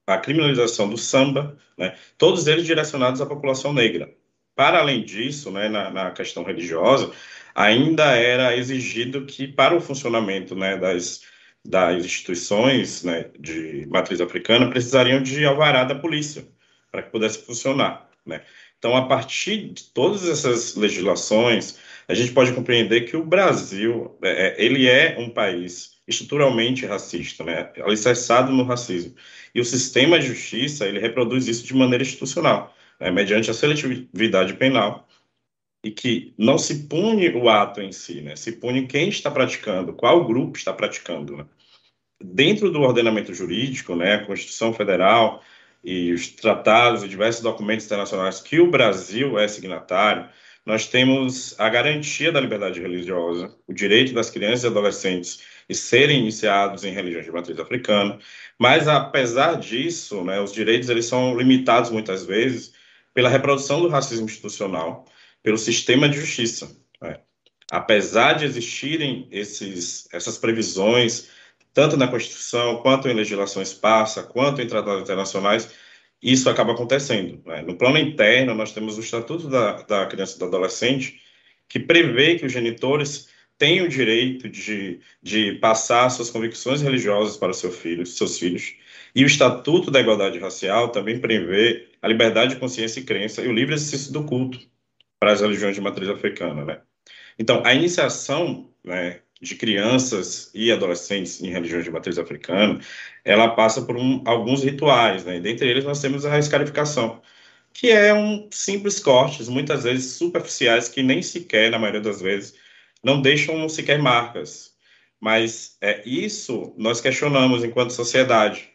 a criminalização do samba, né? todos eles direcionados à população negra. Para além disso, né, na, na questão religiosa, ainda era exigido que, para o funcionamento né, das, das instituições né, de matriz africana, precisariam de alvará da polícia para que pudesse funcionar. Né? Então, a partir de todas essas legislações, a gente pode compreender que o Brasil é, é ele é um país estruturalmente racista, né, alicerçado no racismo. E o sistema de justiça ele reproduz isso de maneira institucional, né, mediante a seletividade penal e que não se pune o ato em si, né? Se pune quem está praticando, qual grupo está praticando. Né? Dentro do ordenamento jurídico, né, a Constituição Federal e os tratados e diversos documentos internacionais que o Brasil é signatário, nós temos a garantia da liberdade religiosa, o direito das crianças e adolescentes de serem iniciados em religiões de matriz africana, mas apesar disso, né, os direitos eles são limitados muitas vezes pela reprodução do racismo institucional, pelo sistema de justiça. Né? apesar de existirem esses, essas previsões, tanto na Constituição, quanto em legislação esparsa, quanto em tratados internacionais, isso acaba acontecendo. Né? No plano interno, nós temos o Estatuto da, da Criança e do Adolescente, que prevê que os genitores têm o direito de, de passar suas convicções religiosas para seu filho, seus filhos. E o Estatuto da Igualdade Racial também prevê a liberdade de consciência e crença e o livre exercício do culto para as religiões de matriz africana, né? Então, a iniciação né, de crianças e adolescentes em religiões de matriz africana, ela passa por um, alguns rituais, né? Dentre eles, nós temos a escarificação, que é um simples cortes, muitas vezes superficiais, que nem sequer, na maioria das vezes, não deixam sequer marcas. Mas é isso nós questionamos enquanto sociedade,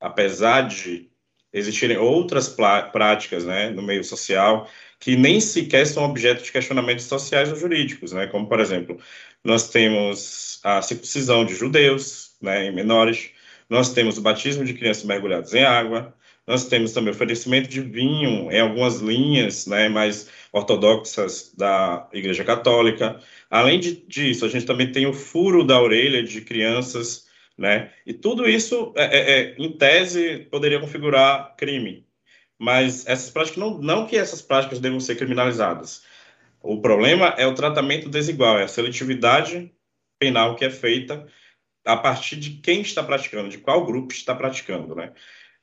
apesar de existirem outras práticas, né, no meio social que nem sequer são objeto de questionamentos sociais ou jurídicos, né? Como, por exemplo, nós temos a circuncisão de judeus, né, em menores, nós temos o batismo de crianças mergulhadas em água, nós temos também o oferecimento de vinho em algumas linhas né, mais ortodoxas da Igreja Católica. Além de, disso, a gente também tem o furo da orelha de crianças, né? E tudo isso, é, é, é em tese, poderia configurar crime, mas essas práticas não, não que essas práticas devam ser criminalizadas. O problema é o tratamento desigual, é a seletividade penal que é feita a partir de quem está praticando, de qual grupo está praticando, né?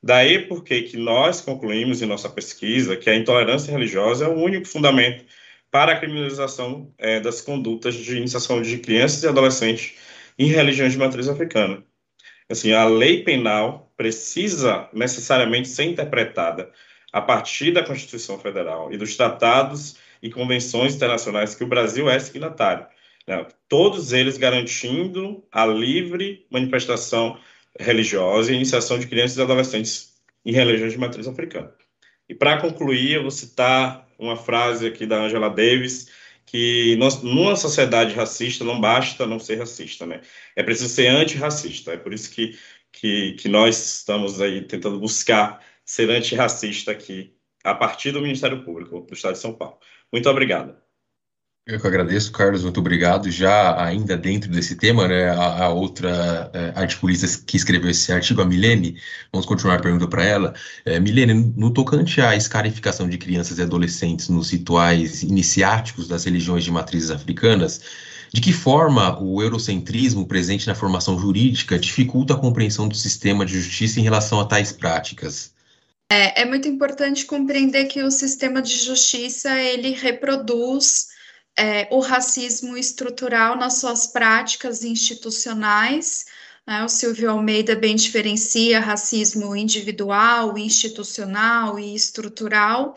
Daí porque que nós concluímos em nossa pesquisa que a intolerância religiosa é o único fundamento para a criminalização é, das condutas de iniciação de crianças e adolescentes em religiões de matriz africana. Assim, a lei penal precisa necessariamente ser interpretada a partir da Constituição Federal e dos tratados e convenções internacionais que o Brasil é signatário. Né? Todos eles garantindo a livre manifestação religiosa e iniciação de crianças e adolescentes em religiões de matriz africana. E para concluir, eu vou citar uma frase aqui da Angela Davis, que nós, numa sociedade racista não basta não ser racista, né? É preciso ser antirracista. É por isso que, que, que nós estamos aí tentando buscar ser antirracista aqui, a partir do Ministério Público do Estado de São Paulo. Muito obrigado. Eu que agradeço, Carlos, muito obrigado. Já ainda dentro desse tema, né, a, a outra é, articulista que escreveu esse artigo, a Milene, vamos continuar a pergunta para ela. É, Milene, no tocante à escarificação de crianças e adolescentes nos rituais iniciáticos das religiões de matrizes africanas, de que forma o eurocentrismo presente na formação jurídica dificulta a compreensão do sistema de justiça em relação a tais práticas? É, é muito importante compreender que o sistema de justiça ele reproduz é, o racismo estrutural nas suas práticas institucionais. Né? O Silvio Almeida bem diferencia racismo individual, institucional e estrutural.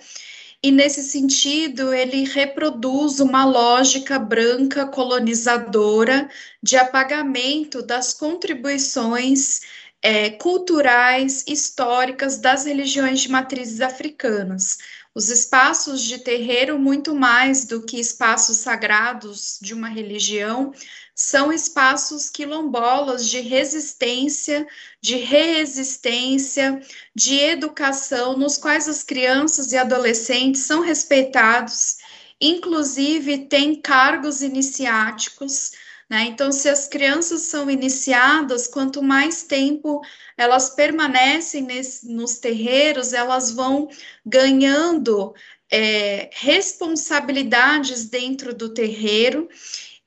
E nesse sentido, ele reproduz uma lógica branca colonizadora de apagamento das contribuições é, culturais, históricas das religiões de matrizes africanas. Os espaços de terreiro, muito mais do que espaços sagrados de uma religião, são espaços quilombolas de resistência, de reexistência, de educação, nos quais as crianças e adolescentes são respeitados, inclusive têm cargos iniciáticos né? Então, se as crianças são iniciadas, quanto mais tempo elas permanecem nesse, nos terreiros, elas vão ganhando é, responsabilidades dentro do terreiro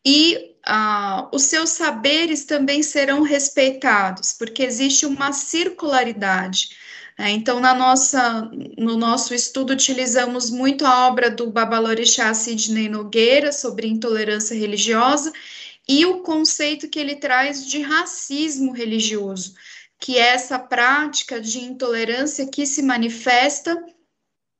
e ah, os seus saberes também serão respeitados, porque existe uma circularidade. É, então, na nossa, no nosso estudo, utilizamos muito a obra do Babalorixá Sidney Nogueira sobre intolerância religiosa e o conceito que ele traz de racismo religioso, que é essa prática de intolerância que se manifesta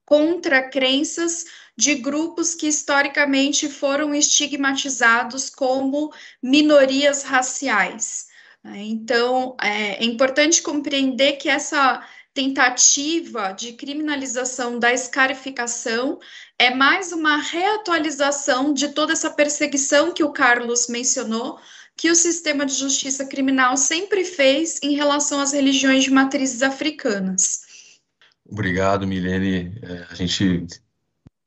contra crenças de grupos que historicamente foram estigmatizados como minorias raciais. Então, é, é importante compreender que essa tentativa de criminalização da escarificação é mais uma reatualização de toda essa perseguição que o Carlos mencionou, que o sistema de justiça criminal sempre fez em relação às religiões de matrizes africanas. Obrigado, Milene. É, a gente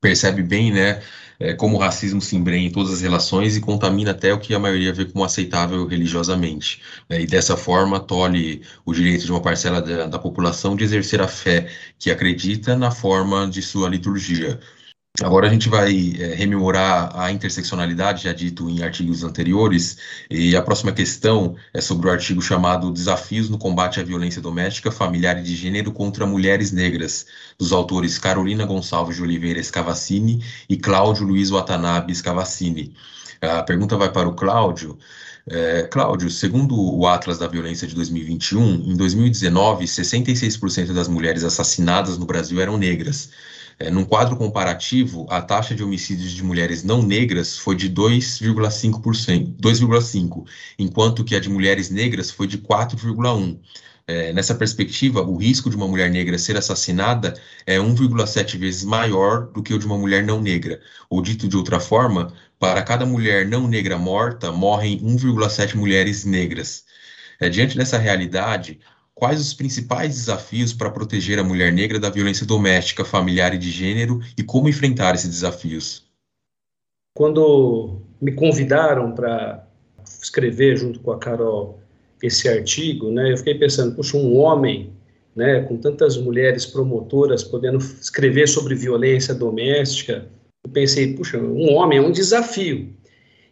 percebe bem, né, é, como o racismo se embrenha em todas as relações e contamina até o que a maioria vê como aceitável religiosamente. Né, e dessa forma tolhe o direito de uma parcela da, da população de exercer a fé que acredita na forma de sua liturgia. Agora a gente vai é, rememorar a interseccionalidade, já dito em artigos anteriores, e a próxima questão é sobre o artigo chamado Desafios no Combate à Violência Doméstica, Familiar e de Gênero contra Mulheres Negras, dos autores Carolina Gonçalves de Oliveira Scavacini e Cláudio Luiz Watanabe Scavacini. A pergunta vai para o Cláudio. É, Cláudio, segundo o Atlas da Violência de 2021, em 2019, 66% das mulheres assassinadas no Brasil eram negras. É, num quadro comparativo, a taxa de homicídios de mulheres não negras foi de 2,5%, 2,5%, enquanto que a de mulheres negras foi de 4,1%. É, nessa perspectiva, o risco de uma mulher negra ser assassinada é 1,7 vezes maior do que o de uma mulher não negra. Ou dito de outra forma, para cada mulher não negra morta, morrem 1,7 mulheres negras. É, diante dessa realidade, quais os principais desafios para proteger a mulher negra da violência doméstica, familiar e de gênero e como enfrentar esses desafios? Quando me convidaram para escrever junto com a Carol esse artigo, né, eu fiquei pensando, puxa, um homem, né, com tantas mulheres promotoras podendo escrever sobre violência doméstica, eu pensei, puxa, um homem é um desafio.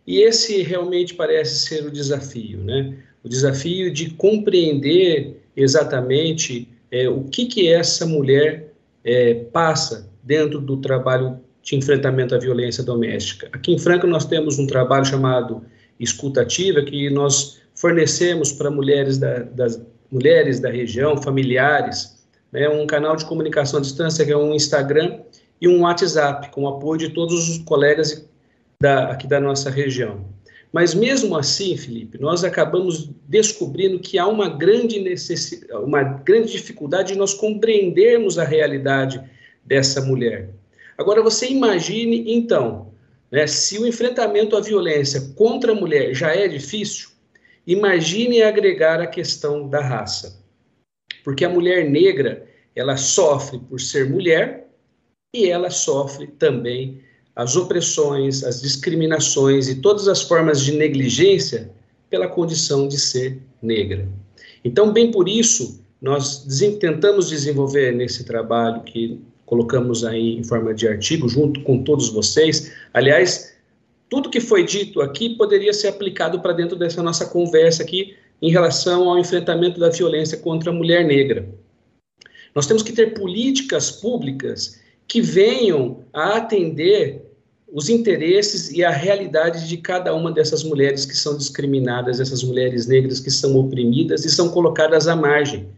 E esse realmente parece ser o desafio, né? O desafio de compreender exatamente é, o que, que essa mulher é, passa dentro do trabalho de enfrentamento à violência doméstica. Aqui em Franca nós temos um trabalho chamado escutativa que nós fornecemos para mulheres da, das mulheres da região, familiares, né, um canal de comunicação à distância que é um Instagram e um WhatsApp com o apoio de todos os colegas da, aqui da nossa região. Mas mesmo assim, Felipe, nós acabamos descobrindo que há uma grande necessidade, uma grande dificuldade de nós compreendermos a realidade dessa mulher. Agora você imagine então, né, se o enfrentamento à violência contra a mulher já é difícil, imagine agregar a questão da raça. Porque a mulher negra, ela sofre por ser mulher e ela sofre também as opressões, as discriminações e todas as formas de negligência pela condição de ser negra. Então, bem por isso, nós tentamos desenvolver nesse trabalho que colocamos aí em forma de artigo, junto com todos vocês. Aliás, tudo que foi dito aqui poderia ser aplicado para dentro dessa nossa conversa aqui em relação ao enfrentamento da violência contra a mulher negra. Nós temos que ter políticas públicas que venham a atender os interesses e a realidade de cada uma dessas mulheres que são discriminadas, essas mulheres negras que são oprimidas e são colocadas à margem,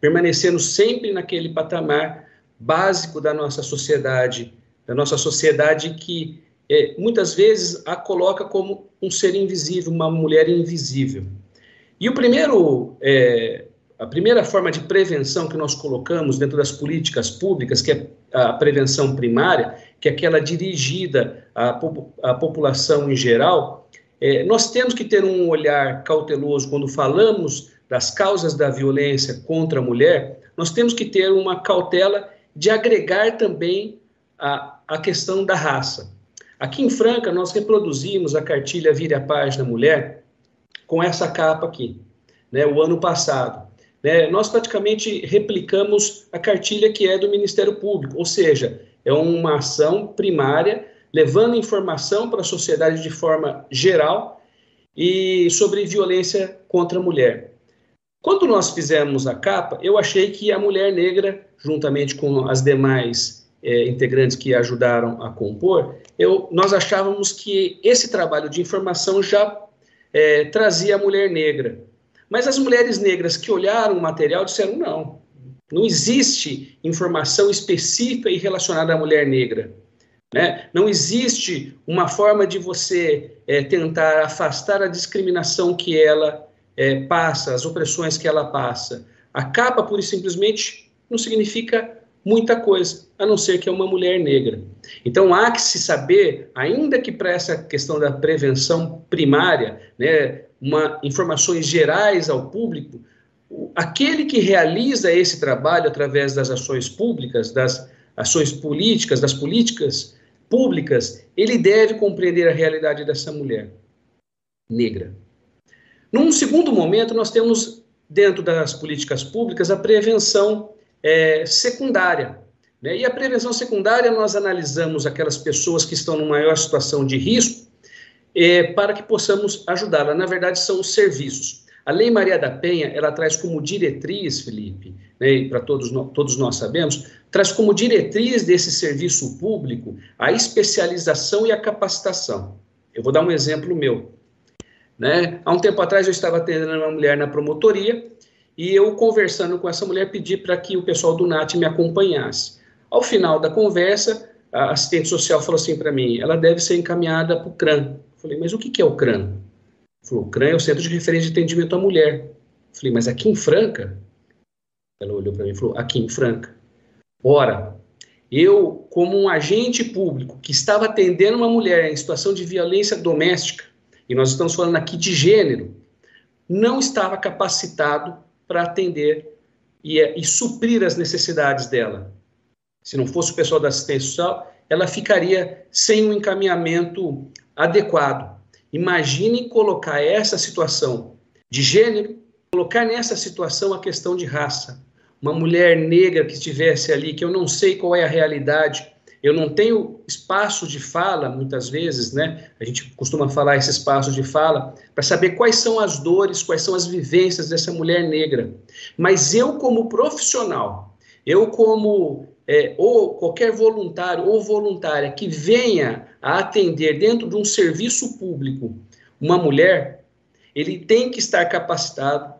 permanecendo sempre naquele patamar básico da nossa sociedade, da nossa sociedade que é, muitas vezes a coloca como um ser invisível, uma mulher invisível. E o primeiro é, a primeira forma de prevenção que nós colocamos dentro das políticas públicas, que é a prevenção primária, que é aquela dirigida à, à população em geral, é, nós temos que ter um olhar cauteloso quando falamos das causas da violência contra a mulher, nós temos que ter uma cautela de agregar também a, a questão da raça. Aqui em Franca, nós reproduzimos a cartilha Vire a Página Mulher com essa capa aqui, né, o ano passado. Né, nós praticamente replicamos a cartilha que é do Ministério Público, ou seja, é uma ação primária levando informação para a sociedade de forma geral e sobre violência contra a mulher. Quando nós fizemos a capa, eu achei que a mulher negra, juntamente com as demais é, integrantes que ajudaram a compor, eu, nós achávamos que esse trabalho de informação já é, trazia a mulher negra mas as mulheres negras que olharam o material disseram não. Não existe informação específica e relacionada à mulher negra. Né? Não existe uma forma de você é, tentar afastar a discriminação que ela é, passa, as opressões que ela passa. A capa, pura e simplesmente, não significa muita coisa, a não ser que é uma mulher negra. Então há que se saber, ainda que para essa questão da prevenção primária, né, uma, informações gerais ao público, aquele que realiza esse trabalho através das ações públicas, das ações políticas, das políticas públicas, ele deve compreender a realidade dessa mulher negra. Num segundo momento, nós temos, dentro das políticas públicas, a prevenção é, secundária. Né? E a prevenção secundária, nós analisamos aquelas pessoas que estão numa maior situação de risco é, para que possamos ajudá-la. Na verdade, são os serviços. A Lei Maria da Penha, ela traz como diretriz, Felipe, né, para todos, todos nós sabemos, traz como diretriz desse serviço público a especialização e a capacitação. Eu vou dar um exemplo meu. Né? Há um tempo atrás eu estava atendendo uma mulher na promotoria e eu conversando com essa mulher pedi para que o pessoal do NAT me acompanhasse. Ao final da conversa, a assistente social falou assim para mim, ela deve ser encaminhada para o CRAN. Falei, mas o que, que é o CRAN? Falou, o CRAN é o Centro de Referência de Atendimento à Mulher. Falei, mas aqui em Franca? Ela olhou para mim e falou, aqui em Franca. Ora, eu, como um agente público que estava atendendo uma mulher em situação de violência doméstica, e nós estamos falando aqui de gênero, não estava capacitado para atender e, e suprir as necessidades dela. Se não fosse o pessoal da assistência social, ela ficaria sem um encaminhamento adequado. Imagine colocar essa situação de gênero, colocar nessa situação a questão de raça. Uma mulher negra que estivesse ali, que eu não sei qual é a realidade, eu não tenho espaço de fala, muitas vezes, né? A gente costuma falar esse espaço de fala, para saber quais são as dores, quais são as vivências dessa mulher negra. Mas eu, como profissional, eu, como é, ou qualquer voluntário ou voluntária que venha a atender dentro de um serviço público uma mulher, ele tem que estar capacitado,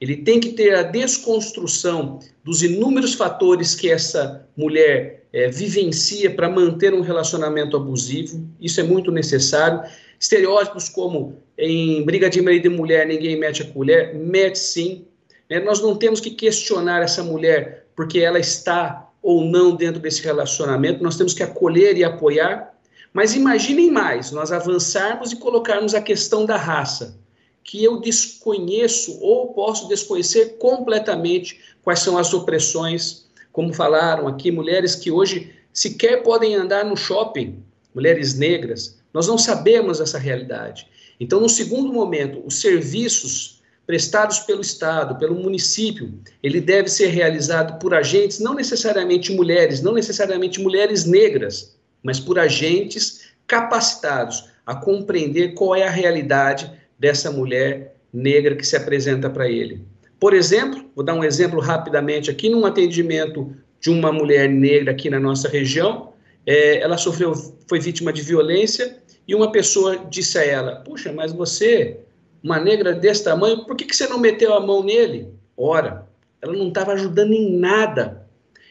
ele tem que ter a desconstrução dos inúmeros fatores que essa mulher é, vivencia para manter um relacionamento abusivo, isso é muito necessário. Estereótipos como em briga de marido e mulher ninguém mete a colher, mete sim. É, nós não temos que questionar essa mulher porque ela está ou não dentro desse relacionamento, nós temos que acolher e apoiar. Mas imaginem mais, nós avançarmos e colocarmos a questão da raça, que eu desconheço ou posso desconhecer completamente quais são as opressões, como falaram aqui, mulheres que hoje sequer podem andar no shopping, mulheres negras, nós não sabemos essa realidade. Então, no segundo momento, os serviços prestados pelo Estado, pelo município, ele deve ser realizado por agentes, não necessariamente mulheres, não necessariamente mulheres negras, mas por agentes capacitados a compreender qual é a realidade dessa mulher negra que se apresenta para ele. Por exemplo, vou dar um exemplo rapidamente aqui, num atendimento de uma mulher negra aqui na nossa região, é, ela sofreu, foi vítima de violência e uma pessoa disse a ela: Puxa, mas você uma negra desse tamanho, por que, que você não meteu a mão nele? Ora, ela não estava ajudando em nada.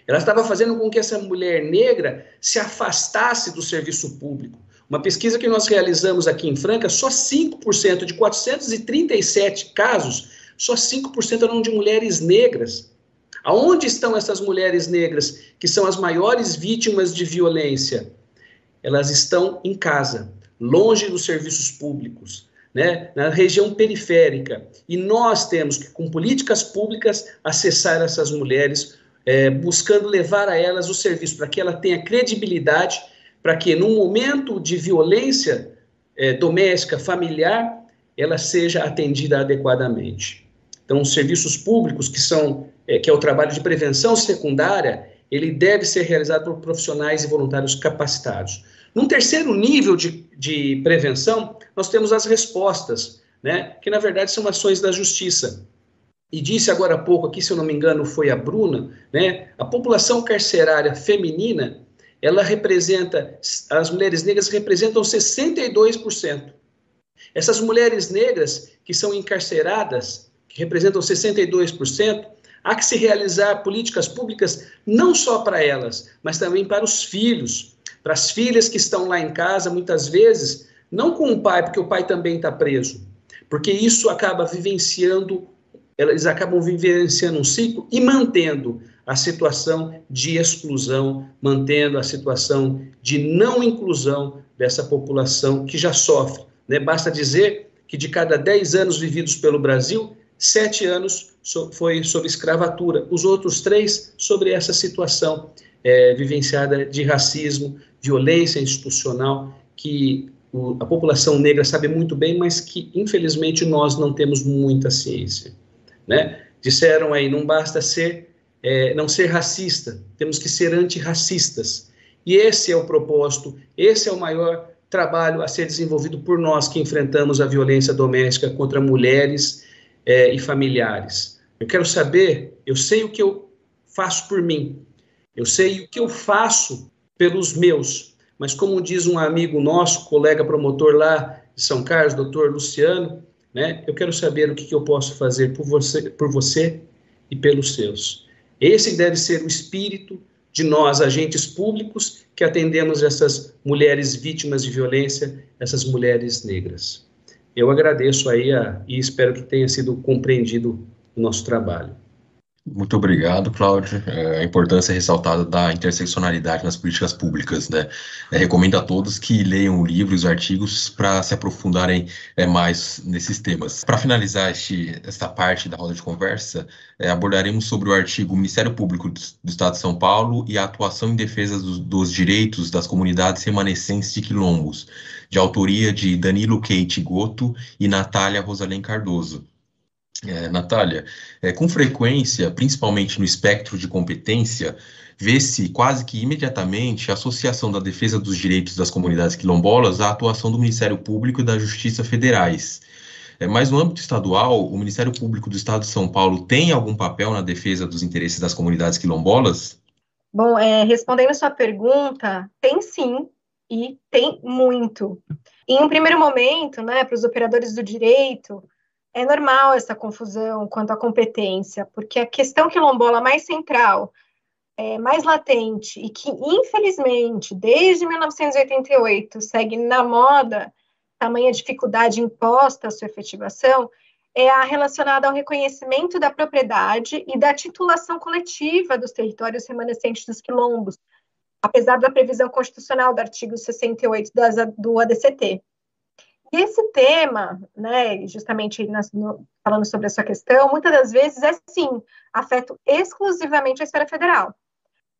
Ela estava fazendo com que essa mulher negra se afastasse do serviço público. Uma pesquisa que nós realizamos aqui em Franca, só 5% de 437 casos, só 5% eram de mulheres negras. Aonde estão essas mulheres negras que são as maiores vítimas de violência? Elas estão em casa, longe dos serviços públicos né, na região periférica. E nós temos que, com políticas públicas, acessar essas mulheres, é, buscando levar a elas o serviço, para que ela tenha credibilidade, para que, num momento de violência é, doméstica, familiar, ela seja atendida adequadamente. Então, os serviços públicos, que são é, que é o trabalho de prevenção secundária, ele deve ser realizado por profissionais e voluntários capacitados. Num terceiro nível de, de prevenção, nós temos as respostas, né, que na verdade são ações da justiça. E disse agora há pouco aqui, se eu não me engano, foi a Bruna, né, a população carcerária feminina, ela representa, as mulheres negras representam 62%. Essas mulheres negras que são encarceradas, que representam 62%, há que se realizar políticas públicas não só para elas, mas também para os filhos, para as filhas que estão lá em casa, muitas vezes, não com o pai, porque o pai também está preso, porque isso acaba vivenciando, eles acabam vivenciando um ciclo e mantendo a situação de exclusão, mantendo a situação de não inclusão dessa população que já sofre. Né? Basta dizer que de cada 10 anos vividos pelo Brasil, sete anos foi sob escravatura, os outros três sobre essa situação é, vivenciada de racismo, violência institucional, que o, a população negra sabe muito bem, mas que, infelizmente, nós não temos muita ciência. Né? Disseram aí, não basta ser, é, não ser racista, temos que ser antirracistas. E esse é o propósito, esse é o maior trabalho a ser desenvolvido por nós que enfrentamos a violência doméstica contra mulheres é, e familiares. Eu quero saber, eu sei o que eu faço por mim, eu sei o que eu faço pelos meus, mas como diz um amigo nosso, colega promotor lá de São Carlos, doutor Luciano, né, eu quero saber o que, que eu posso fazer por você, por você e pelos seus. Esse deve ser o espírito de nós, agentes públicos, que atendemos essas mulheres vítimas de violência, essas mulheres negras. Eu agradeço aí a, e espero que tenha sido compreendido o nosso trabalho. Muito obrigado, Cláudio. É, a importância ressaltada da interseccionalidade nas políticas públicas, né? É, recomendo a todos que leiam o livro e os artigos para se aprofundarem é, mais nesses temas. Para finalizar este, esta parte da roda de conversa, é, abordaremos sobre o artigo Ministério Público do, do, Estado de São Paulo e a atuação em defesa dos, dos direitos das comunidades remanescentes de quilombos, de autoria de Danilo Keite Goto e Natália Rosalém Cardoso é, Natália, é, com frequência, principalmente no espectro de competência, vê-se quase que imediatamente a associação da defesa dos direitos das comunidades quilombolas à atuação do Ministério Público e da Justiça Federais. É, mas no âmbito estadual, o Ministério Público do Estado de São Paulo tem algum papel na defesa dos interesses das comunidades quilombolas? Bom, é, respondendo a sua pergunta, tem sim, e tem muito. Em um primeiro momento, né, para os operadores do direito, é normal essa confusão quanto à competência, porque a questão quilombola mais central, é, mais latente, e que, infelizmente, desde 1988 segue na moda, tamanha dificuldade imposta à sua efetivação, é a relacionada ao reconhecimento da propriedade e da titulação coletiva dos territórios remanescentes dos quilombos, apesar da previsão constitucional do artigo 68 das, do ADCT. Esse tema, né, justamente nas, no, falando sobre essa questão, muitas das vezes é sim, afeta exclusivamente a esfera federal.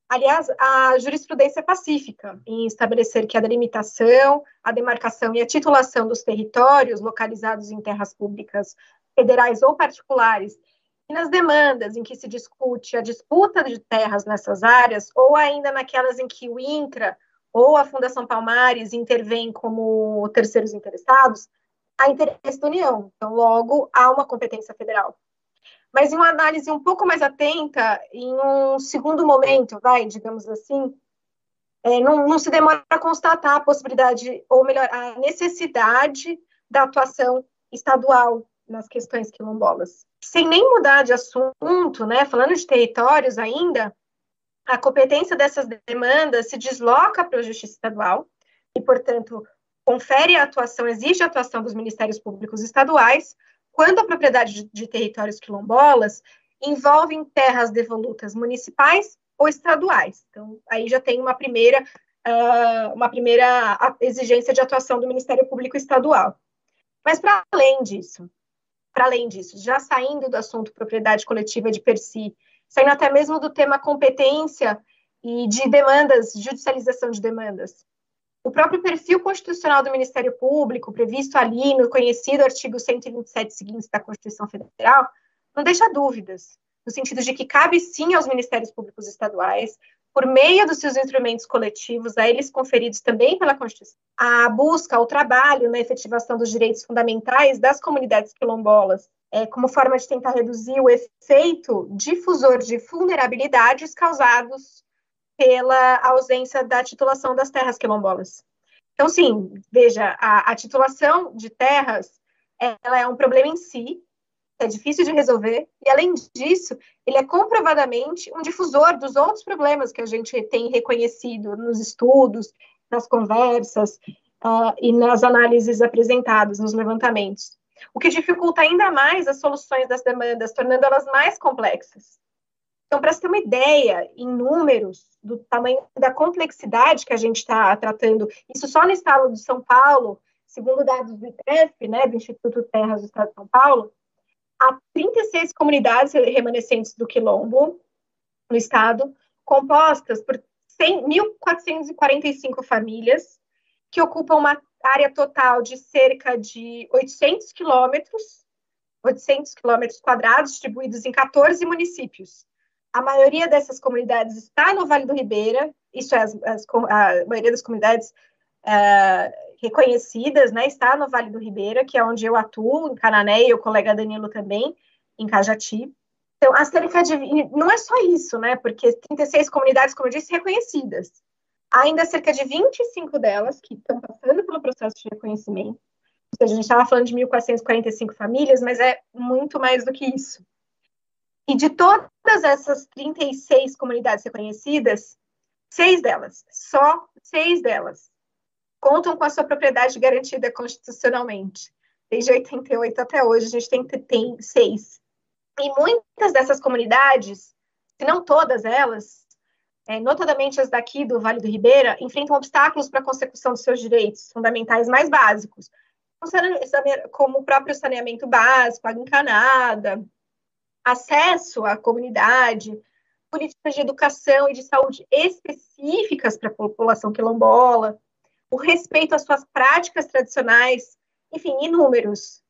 Aliás, a jurisprudência é pacífica em estabelecer que a delimitação, a demarcação e a titulação dos territórios localizados em terras públicas federais ou particulares e nas demandas em que se discute a disputa de terras nessas áreas ou ainda naquelas em que o INCRA ou a Fundação Palmares intervém como terceiros interessados, há interesse da União. Então, logo, há uma competência federal. Mas em uma análise um pouco mais atenta, em um segundo momento, vai, digamos assim, é, não, não, se demora a constatar a possibilidade, ou melhor, a necessidade da atuação estadual nas questões quilombolas. Sem nem mudar de assunto, né, falando de territórios ainda, a competência dessas demandas se desloca para a Justiça Estadual e, portanto, confere a atuação, exige a atuação dos Ministérios Públicos Estaduais quando a propriedade de, de territórios quilombolas envolve terras devolutas municipais ou estaduais. Então, aí já tem uma primeira, uh, uma primeira exigência de atuação do Ministério Público Estadual. Mas, para além disso, para além disso, já saindo do assunto propriedade coletiva de per si saindo até mesmo do tema competência e de demandas, judicialização de demandas. O próprio perfil constitucional do Ministério Público, previsto ali no conhecido artigo 127 seguintes da Constituição Federal, não deixa dúvidas, no sentido de que cabe sim aos Ministérios Públicos estaduais, por meio dos seus instrumentos coletivos, a eles conferidos também pela Constituição, a busca, o trabalho na efetivação dos direitos fundamentais das comunidades quilombolas, é, como forma de tentar reduzir o efeito difusor de vulnerabilidades causados pela ausência da titulação das terras quilombolas. Então, sim, veja, a, a titulação de terras ela é um problema em si, é difícil de resolver, e além disso, ele é comprovadamente um difusor dos outros problemas que a gente tem reconhecido nos estudos, nas conversas uh, e nas análises apresentadas, nos levantamentos o que dificulta ainda mais as soluções das demandas, tornando elas mais complexas. Então, para você ter uma ideia, em números, do tamanho da complexidade que a gente está tratando, isso só no estado de São Paulo, segundo dados do ITEF, né, do Instituto Terras do Estado de São Paulo, há 36 comunidades remanescentes do Quilombo no estado, compostas por 1.445 famílias, que ocupam uma área total de cerca de 800 quilômetros, 800 quilômetros quadrados, distribuídos em 14 municípios. A maioria dessas comunidades está no Vale do Ribeira, isso é, as, as, a maioria das comunidades uh, reconhecidas, né, está no Vale do Ribeira, que é onde eu atuo, em Canané, e o colega Danilo também, em Cajati. Então, a cerca de. Não é só isso, né? Porque 36 comunidades, como eu disse, reconhecidas. Ainda cerca de 25 delas que estão passando pelo processo de reconhecimento. Ou seja, a gente estava falando de 1.445 famílias, mas é muito mais do que isso. E de todas essas 36 comunidades reconhecidas, seis delas, só seis delas, contam com a sua propriedade garantida constitucionalmente. Desde 88 até hoje, a gente tem, tem seis. E muitas dessas comunidades, se não todas elas, é, notadamente as daqui do Vale do Ribeira, enfrentam obstáculos para a consecução dos seus direitos fundamentais mais básicos, como o próprio saneamento básico, água encanada, acesso à comunidade, políticas de educação e de saúde específicas para a população quilombola, o respeito às suas práticas tradicionais, enfim, inúmeros.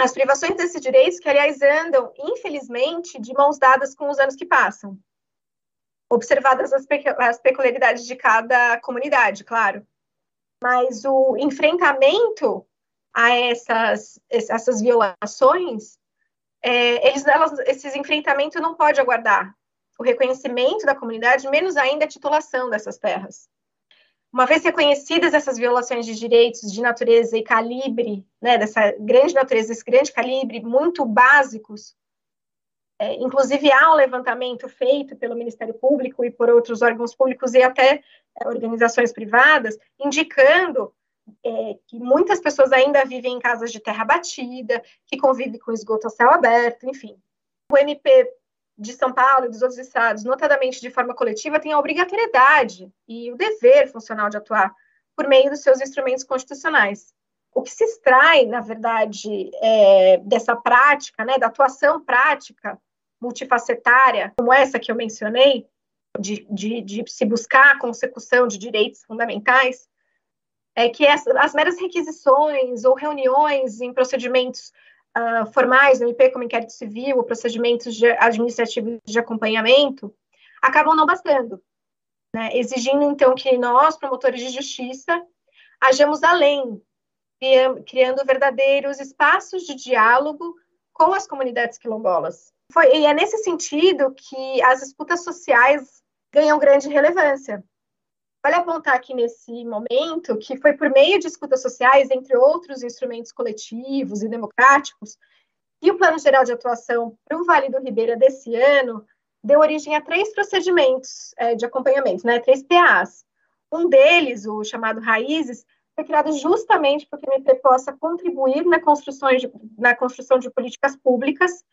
As privações desses direitos, que aliás andam, infelizmente, de mãos dadas com os anos que passam, observadas as, peculiaridades de cada comunidade, claro. Mas o enfrentamento a essas, essas violações, é, eles, elas, esses enfrentamentos não pode aguardar o reconhecimento da comunidade, menos ainda a titulação dessas terras. Uma vez reconhecidas essas violações de direitos de natureza e calibre, né, dessa grande natureza, desse grande calibre, muito básicos, é, inclusive há um levantamento feito pelo Ministério Público e por outros órgãos públicos e até é, organizações privadas, indicando é, que muitas pessoas ainda vivem em casas de terra batida, que convivem com esgoto a céu aberto, enfim. O MP de São Paulo e dos outros estados, notadamente de forma coletiva, tem a obrigatoriedade e o dever funcional de atuar por meio dos seus instrumentos constitucionais. O que se extrai, na verdade, é, dessa prática, né, da atuação prática multifacetária, como essa que eu mencionei, de, de, de se buscar a consecução de direitos fundamentais, é que as, as meras requisições ou reuniões em procedimentos uh, formais no MP, como inquérito civil, procedimentos de, administrativos de acompanhamento, acabam não bastando, né? exigindo, então, que nós, promotores de justiça, hajamos além, criando verdadeiros espaços de diálogo com as comunidades quilombolas. Foi, e é nesse sentido que as disputas sociais ganham grande relevância. Vale apontar aqui nesse momento que foi por meio de escutas sociais, entre outros instrumentos coletivos e democráticos, que o Plano Geral de Atuação para o Vale do Ribeira desse ano deu origem a três procedimentos é, de acompanhamento, né, três PAs. Um deles, o chamado Raízes, foi criado justamente para que o MP possa contribuir na construção, de, na construção de políticas públicas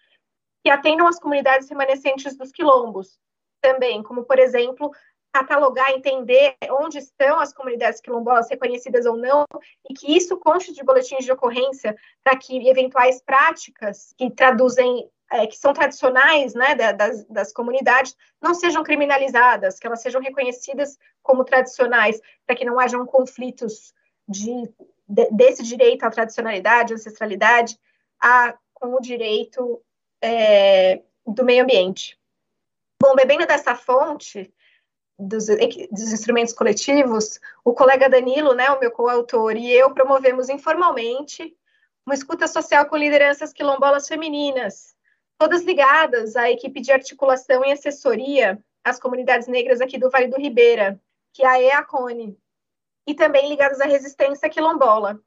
que atendam as comunidades remanescentes dos quilombos, também, como, por exemplo, catalogar, entender onde estão as comunidades quilombolas reconhecidas ou não, e que isso conste de boletins de ocorrência para que eventuais práticas que traduzem, é, que são tradicionais né, das, das comunidades, não sejam criminalizadas, que elas sejam reconhecidas como tradicionais, para que não hajam conflitos de, de, desse direito à tradicionalidade, ancestralidade, a, com o direito é, do meio ambiente. Bom, bebendo dessa fonte, dos, dos, instrumentos coletivos, o colega Danilo, né, o meu coautor, e eu promovemos informalmente uma escuta social com lideranças quilombolas femininas, todas ligadas à equipe de articulação e assessoria às comunidades negras aqui do Vale do Ribeira, que é a EACONE, e também ligadas à resistência quilombola.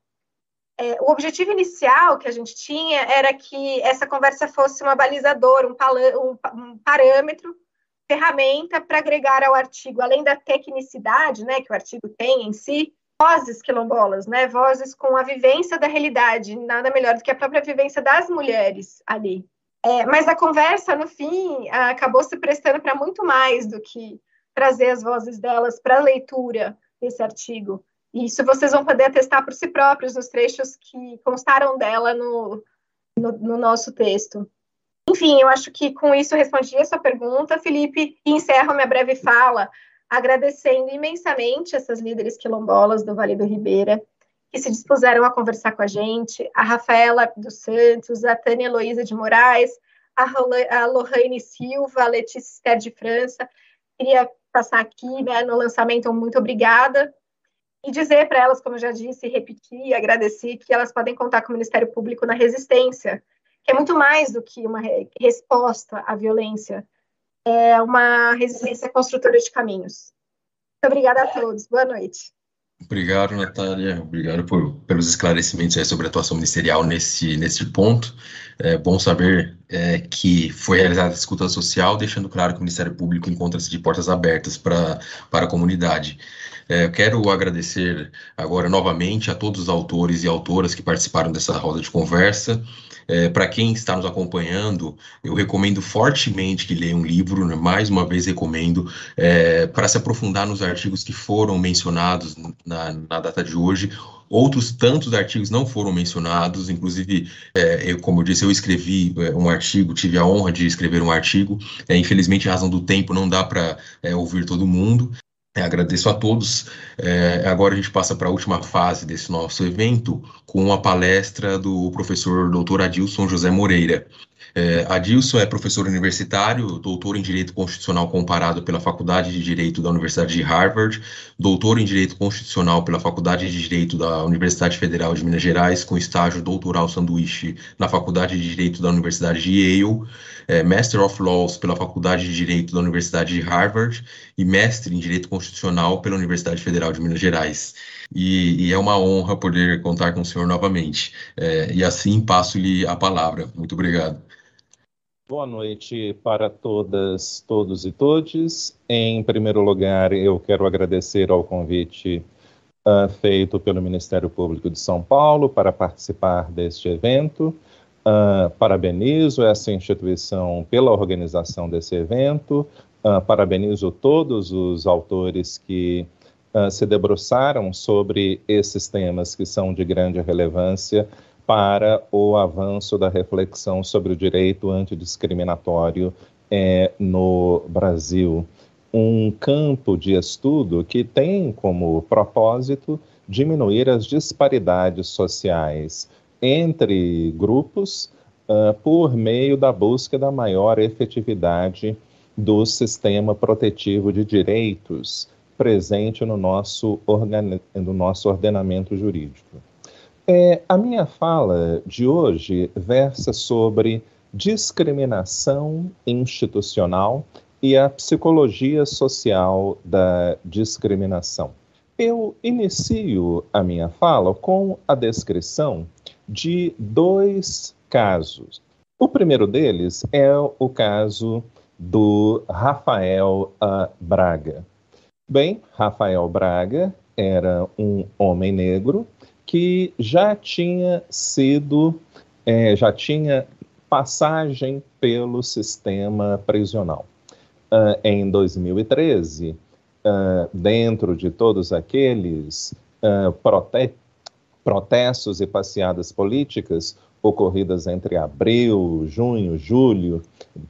É, o objetivo inicial que a gente tinha era que essa conversa fosse uma balizadora, um, um, um parâmetro ferramenta para agregar ao artigo, além da tecnicidade, né, que o artigo tem em si, vozes quilombolas, né, vozes com a vivência da realidade, nada melhor do que a própria vivência das mulheres ali. É, mas a conversa, no fim, acabou se prestando para muito mais do que trazer as vozes delas para a leitura desse artigo. Isso vocês vão poder atestar por si próprios nos trechos que constaram dela no, no, no nosso texto. Enfim, eu acho que com isso respondi a sua pergunta, Felipe, e encerro minha breve fala agradecendo imensamente essas líderes quilombolas do Vale do Ribeira, que se dispuseram a conversar com a gente, a Rafaela dos Santos, a Tânia Heloísa de Moraes, a, Lohane Silva, a Letícia Esther de França. Queria passar aqui né, no lançamento, muito obrigada, e dizer para elas, como eu já disse, repetir, agradecer, que elas podem contar com o Ministério Público na resistência, que é muito mais do que uma resposta à violência, é uma resistência construtora de caminhos. Muito obrigada a todos. Boa noite. Obrigado, Natália. Obrigado por, pelos esclarecimentos sobre a atuação ministerial nesse, nesse ponto. É bom saber é, que foi realizada a escuta social, deixando claro que o Ministério Público encontra-se de portas abertas para a comunidade. É, quero agradecer agora novamente a todos os autores e autoras que participaram dessa roda de conversa. É, Para quem está nos acompanhando, eu recomendo fortemente que leia um livro, né? mais uma vez recomendo, é, para se aprofundar nos artigos que foram mencionados na, na data de hoje. Outros tantos artigos não foram mencionados, inclusive, é, eu, como eu disse, eu escrevi é, um artigo, tive a honra de escrever um artigo. É, infelizmente, em razão do tempo, não dá para é, ouvir todo mundo, agradeço a todos. É, agora a gente passa para a última fase desse nosso evento com a palestra do professor Dr. Adilson José Moreira. É, Adilson é professor universitário, doutor em Direito Constitucional Comparado pela Faculdade de Direito da Universidade de Harvard, doutor em Direito Constitucional pela Faculdade de Direito da Universidade Federal de Minas Gerais, com estágio doutoral sanduíche na Faculdade de Direito da Universidade de Yale, é, Master of Laws pela Faculdade de Direito da Universidade de Harvard e mestre em Direito Constitucional pela Universidade Federal de Minas Gerais. E, e é uma honra poder contar com o senhor novamente. É, e assim passo-lhe a palavra. Muito obrigado. Boa noite para todas, todos e todes. Em primeiro lugar, eu quero agradecer ao convite uh, feito pelo Ministério Público de São Paulo para participar deste evento. Uh, parabenizo essa instituição pela organização desse evento. Uh, parabenizo todos os autores que se debruçaram sobre esses temas que são de grande relevância para o avanço da reflexão sobre o direito antidiscriminatório é, no Brasil. Um campo de estudo que tem como propósito diminuir as disparidades sociais entre grupos uh, por meio da busca da maior efetividade do sistema protetivo de direitos presente no nosso, no nosso ordenamento jurídico. É, a minha fala de hoje versa sobre discriminação institucional e a psicologia social da discriminação. Eu inicio a minha fala com a descrição de dois casos. O primeiro deles é o caso do Rafael uh, Braga. Bem, Rafael Braga era um homem negro que já tinha sido, é, já tinha passagem pelo sistema prisional. Uh, em 2013, uh, ah, dentro de todos aqueles uh, prote protestos e passeadas políticas ocorridas entre abril, junho, julho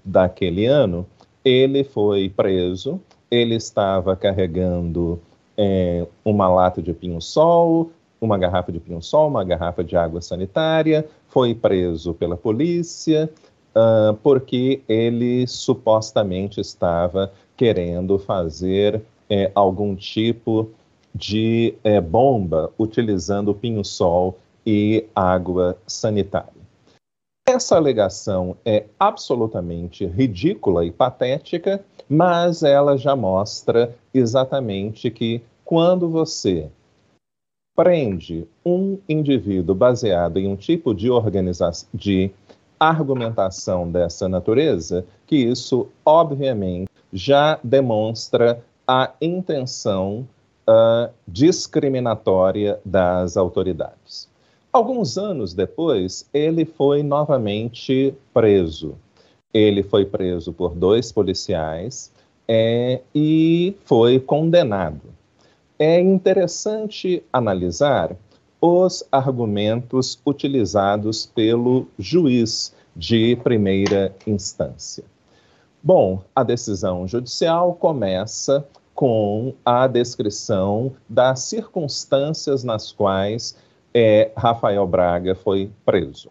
daquele ano, ele foi preso. Ele estava carregando é, uma lata de pinho-sol, uma garrafa de pinho-sol, uma garrafa de água sanitária, foi preso pela polícia uh, porque ele supostamente estava querendo fazer é, algum tipo de é, bomba utilizando pinho-sol e água sanitária. Essa alegação é absolutamente ridícula e patética, mas ela já mostra exatamente que quando você prende um indivíduo baseado em um tipo de organização, de argumentação dessa natureza, que isso, obviamente, já demonstra a intenção uh, discriminatória das autoridades. Alguns anos depois, ele foi novamente preso. Ele foi preso por dois policiais é, e foi condenado é interessante analisar os argumentos utilizados pelo juiz de primeira instância. Bom, a decisão judicial começa com a descrição das circunstâncias nas quais é, Rafael Braga foi preso.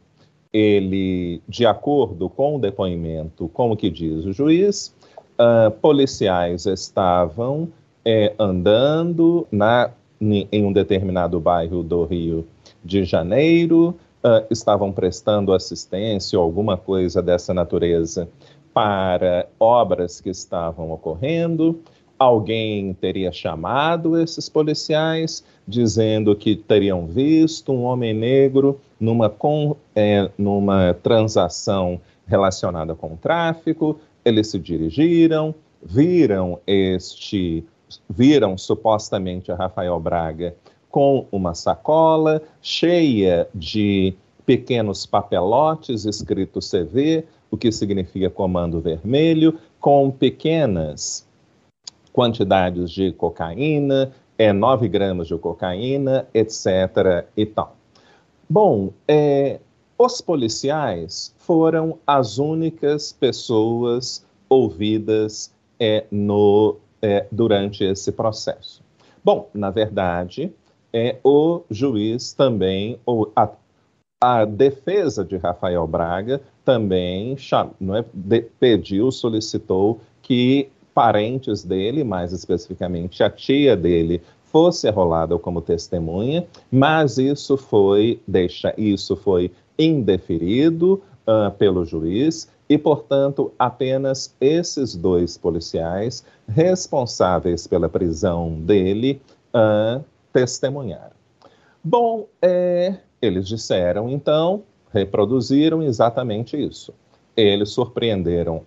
Ele, de acordo com o depoimento, como que diz o juiz, uh, policiais estavam é, andando na, em um determinado bairro do Rio de Janeiro, uh, estavam prestando assistência ou alguma coisa dessa natureza para obras que estavam ocorrendo. Alguém teria chamado esses policiais, dizendo que teriam visto um homem negro numa, com, é, numa transação relacionada com o tráfico. Eles se dirigiram, viram este, viram supostamente a Rafael Braga com uma sacola cheia de pequenos papelotes escrito CV, o que significa comando vermelho, com pequenas quantidades de cocaína, é 9 gramas de cocaína, etc. e tal. Bom, é, os policiais foram as únicas pessoas ouvidas é, no, é, durante esse processo. Bom, na verdade, é, o juiz também, ou a, a defesa de Rafael Braga também não é, de, pediu, solicitou que parentes dele, mais especificamente a tia dele, fosse arrolada como testemunha, mas isso foi deixa, isso foi indeferido uh, pelo juiz e, portanto, apenas esses dois policiais responsáveis pela prisão dele uh, testemunharam. Bom, é, eles disseram então, reproduziram exatamente isso. Eles surpreenderam,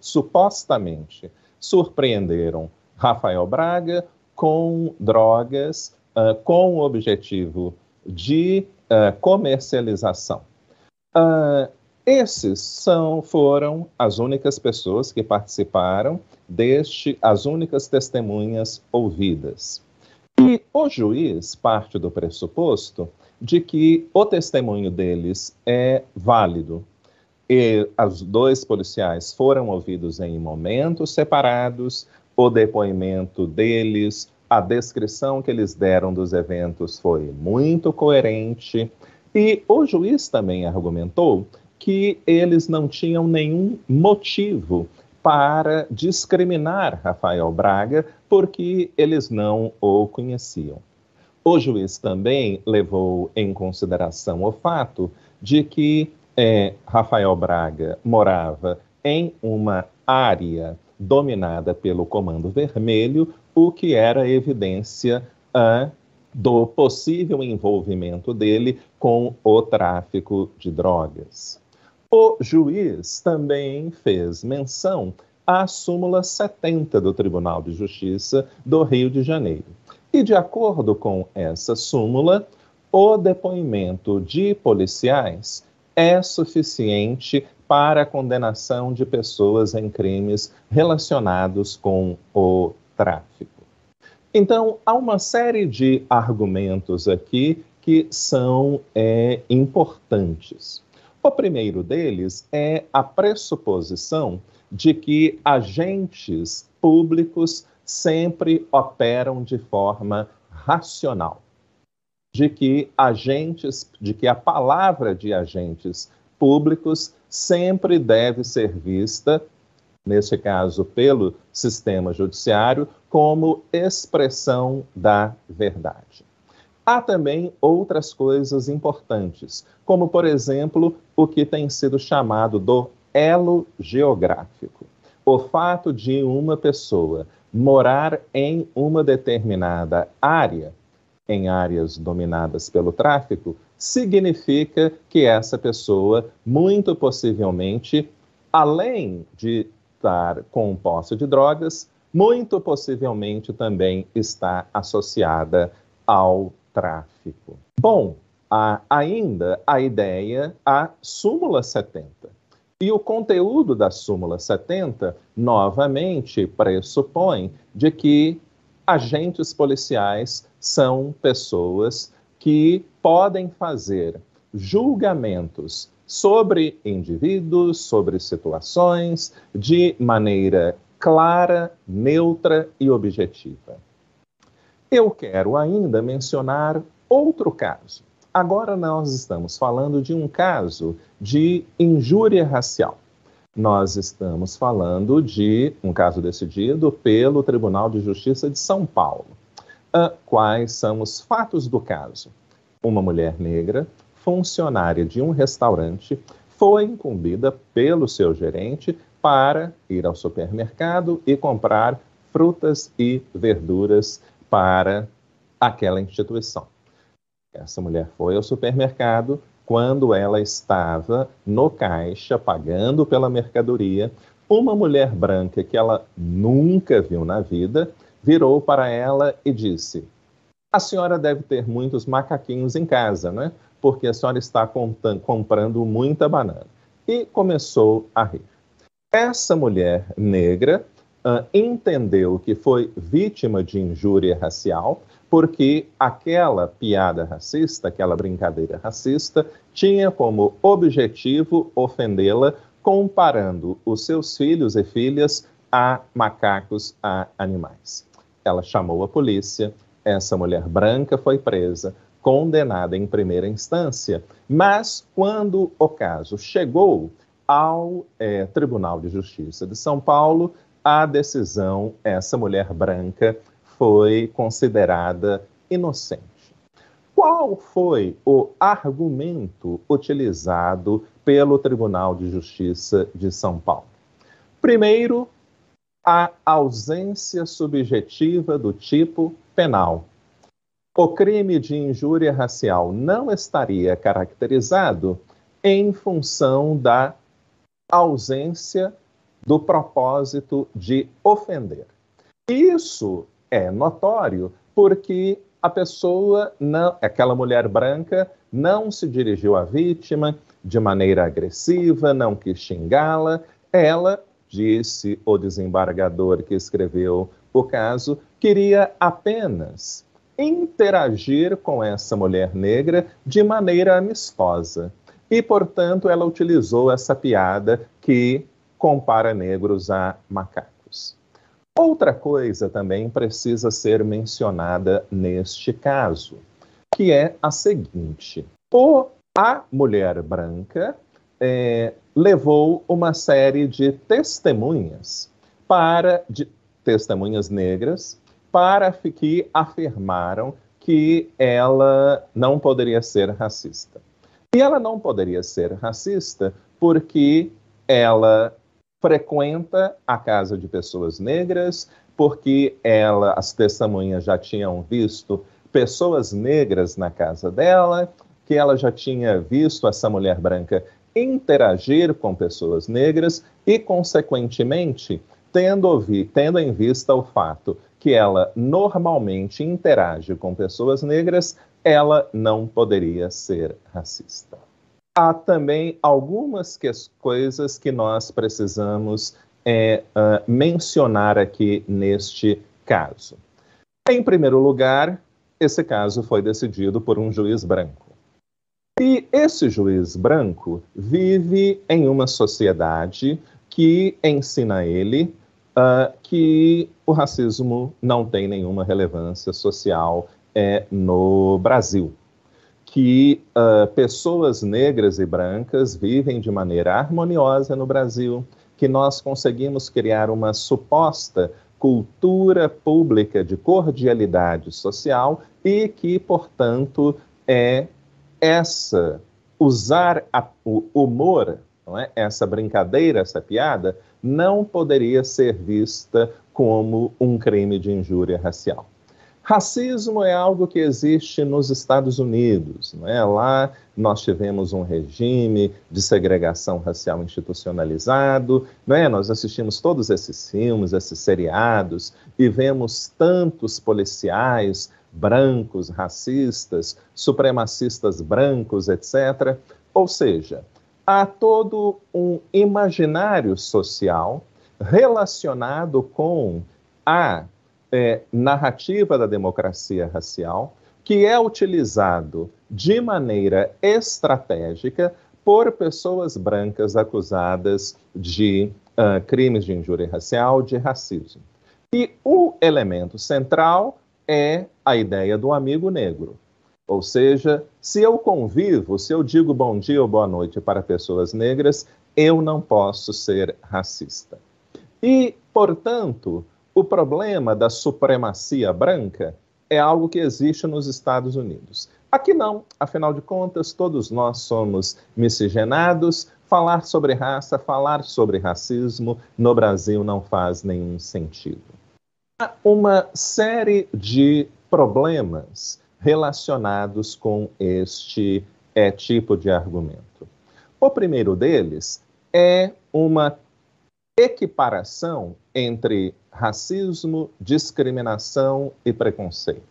supostamente, surpreenderam Rafael Braga com drogas uh, com o objetivo de uh, comercialização. Uh, esses são, foram as únicas pessoas que participaram deste, as únicas testemunhas ouvidas. E o juiz parte do pressuposto de que o testemunho deles é válido, e os dois policiais foram ouvidos em momentos separados, o depoimento deles, a descrição que eles deram dos eventos foi muito coerente, e o juiz também argumentou que eles não tinham nenhum motivo para discriminar Rafael Braga, porque eles não o conheciam. O juiz também levou em consideração o fato de que é, Rafael Braga morava em uma área dominada pelo Comando Vermelho, o que era evidência uh, do possível envolvimento dele com o tráfico de drogas. O juiz também fez menção à súmula 70 do Tribunal de Justiça do Rio de Janeiro. E, de acordo com essa súmula, o depoimento de policiais é suficiente para a condenação de pessoas em crimes relacionados com o tráfico. Então, há uma série de argumentos aqui que são é, importantes. O primeiro deles é a pressuposição de que agentes públicos sempre operam de forma racional de que agentes, de que a palavra de agentes públicos sempre deve ser vista, nesse caso pelo sistema judiciário, como expressão da verdade. Há também outras coisas importantes, como, por exemplo, o que tem sido chamado do elo geográfico. O fato de uma pessoa morar em uma determinada área em áreas dominadas pelo tráfico, significa que essa pessoa, muito possivelmente, além de estar com posse de drogas, muito possivelmente também está associada ao tráfico. Bom, há ainda a ideia, a súmula 70. E o conteúdo da súmula 70, novamente, pressupõe de que agentes policiais são pessoas que podem fazer julgamentos sobre indivíduos, sobre situações, de maneira clara, neutra e objetiva. Eu quero ainda mencionar outro caso. Agora nós estamos falando de um caso de injúria racial. Nós estamos falando de um caso decidido pelo Tribunal de Justiça de São Paulo. Uh, quais são os fatos do caso? Uma mulher negra, funcionária de um restaurante, foi incumbida pelo seu gerente para ir ao supermercado e comprar frutas e verduras para aquela instituição. Essa mulher foi ao supermercado quando ela estava no caixa pagando pela mercadoria. Uma mulher branca que ela nunca viu na vida virou para ela e disse: A senhora deve ter muitos macaquinhos em casa, né? Porque a senhora está comprando muita banana. E começou a rir. Essa mulher negra uh, entendeu que foi vítima de injúria racial, porque aquela piada racista, aquela brincadeira racista, tinha como objetivo ofendê-la, comparando os seus filhos e filhas a macacos, a animais. Ela chamou a polícia, essa mulher branca foi presa, condenada em primeira instância, mas quando o caso chegou ao é, Tribunal de Justiça de São Paulo, a decisão, essa mulher branca foi considerada inocente. Qual foi o argumento utilizado pelo Tribunal de Justiça de São Paulo? Primeiro, a ausência subjetiva do tipo penal. O crime de injúria racial não estaria caracterizado em função da ausência do propósito de ofender. Isso é notório porque a pessoa, não, aquela mulher branca, não se dirigiu à vítima de maneira agressiva, não quis xingá-la. Ela, disse o desembargador que escreveu o caso, queria apenas interagir com essa mulher negra de maneira amistosa. E, portanto, ela utilizou essa piada que compara negros a macacos. Outra coisa também precisa ser mencionada neste caso, que é a seguinte: o, a mulher branca é, levou uma série de testemunhas para de testemunhas negras para que afirmaram que ela não poderia ser racista. E ela não poderia ser racista porque ela frequenta a casa de pessoas negras, porque ela, as testemunhas já tinham visto pessoas negras na casa dela, que ela já tinha visto essa mulher branca interagir com pessoas negras e, consequentemente, tendo, tendo em vista o fato que ela normalmente interage com pessoas negras, ela não poderia ser racista há também algumas que, coisas que nós precisamos é, uh, mencionar aqui neste caso. Em primeiro lugar, esse caso foi decidido por um juiz branco. E esse juiz branco vive em uma sociedade que ensina ele uh, que o racismo não tem nenhuma relevância social é, no Brasil que uh, pessoas negras e brancas vivem de maneira harmoniosa no Brasil, que nós conseguimos criar uma suposta cultura pública de cordialidade social e que, portanto, é essa usar a, o humor, é? essa brincadeira, essa piada, não poderia ser vista como um crime de injúria racial. Racismo é algo que existe nos Estados Unidos. Não é? Lá nós tivemos um regime de segregação racial institucionalizado. Não é? Nós assistimos todos esses filmes, esses seriados, e vemos tantos policiais brancos, racistas, supremacistas brancos, etc. Ou seja, há todo um imaginário social relacionado com a é, narrativa da democracia racial, que é utilizado de maneira estratégica por pessoas brancas acusadas de uh, crimes de injúria racial, de racismo. E o elemento central é a ideia do amigo negro. Ou seja, se eu convivo, se eu digo bom dia ou boa noite para pessoas negras, eu não posso ser racista. E, portanto, o problema da supremacia branca é algo que existe nos Estados Unidos. Aqui não, afinal de contas, todos nós somos miscigenados. Falar sobre raça, falar sobre racismo no Brasil não faz nenhum sentido. Há uma série de problemas relacionados com este é, tipo de argumento. O primeiro deles é uma equiparação entre racismo, discriminação e preconceito.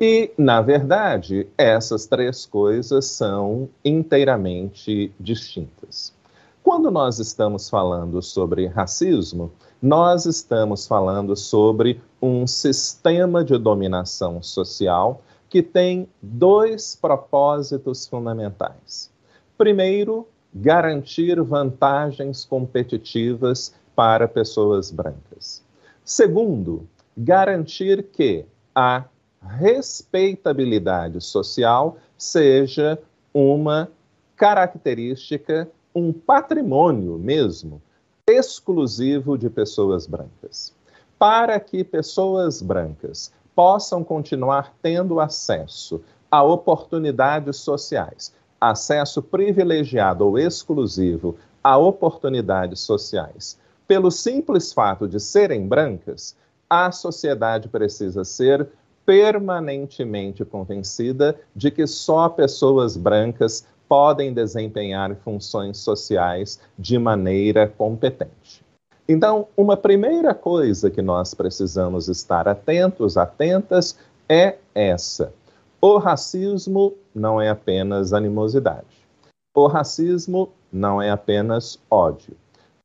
E, na verdade, essas três coisas são inteiramente distintas. Quando nós estamos falando sobre racismo, nós estamos falando sobre um sistema de dominação social que tem dois propósitos fundamentais. Primeiro, garantir vantagens competitivas para pessoas brancas. Segundo, garantir que a respeitabilidade social seja uma característica, um patrimônio mesmo, exclusivo de pessoas brancas. Para que pessoas brancas possam continuar tendo acesso a oportunidades sociais, acesso privilegiado ou exclusivo a oportunidades sociais, pelo simples fato de serem brancas, a sociedade precisa ser permanentemente convencida de que só pessoas brancas podem desempenhar funções sociais de maneira competente. Então, uma primeira coisa que nós precisamos estar atentos, atentas, é essa. O racismo não é apenas animosidade. O racismo não é apenas ódio.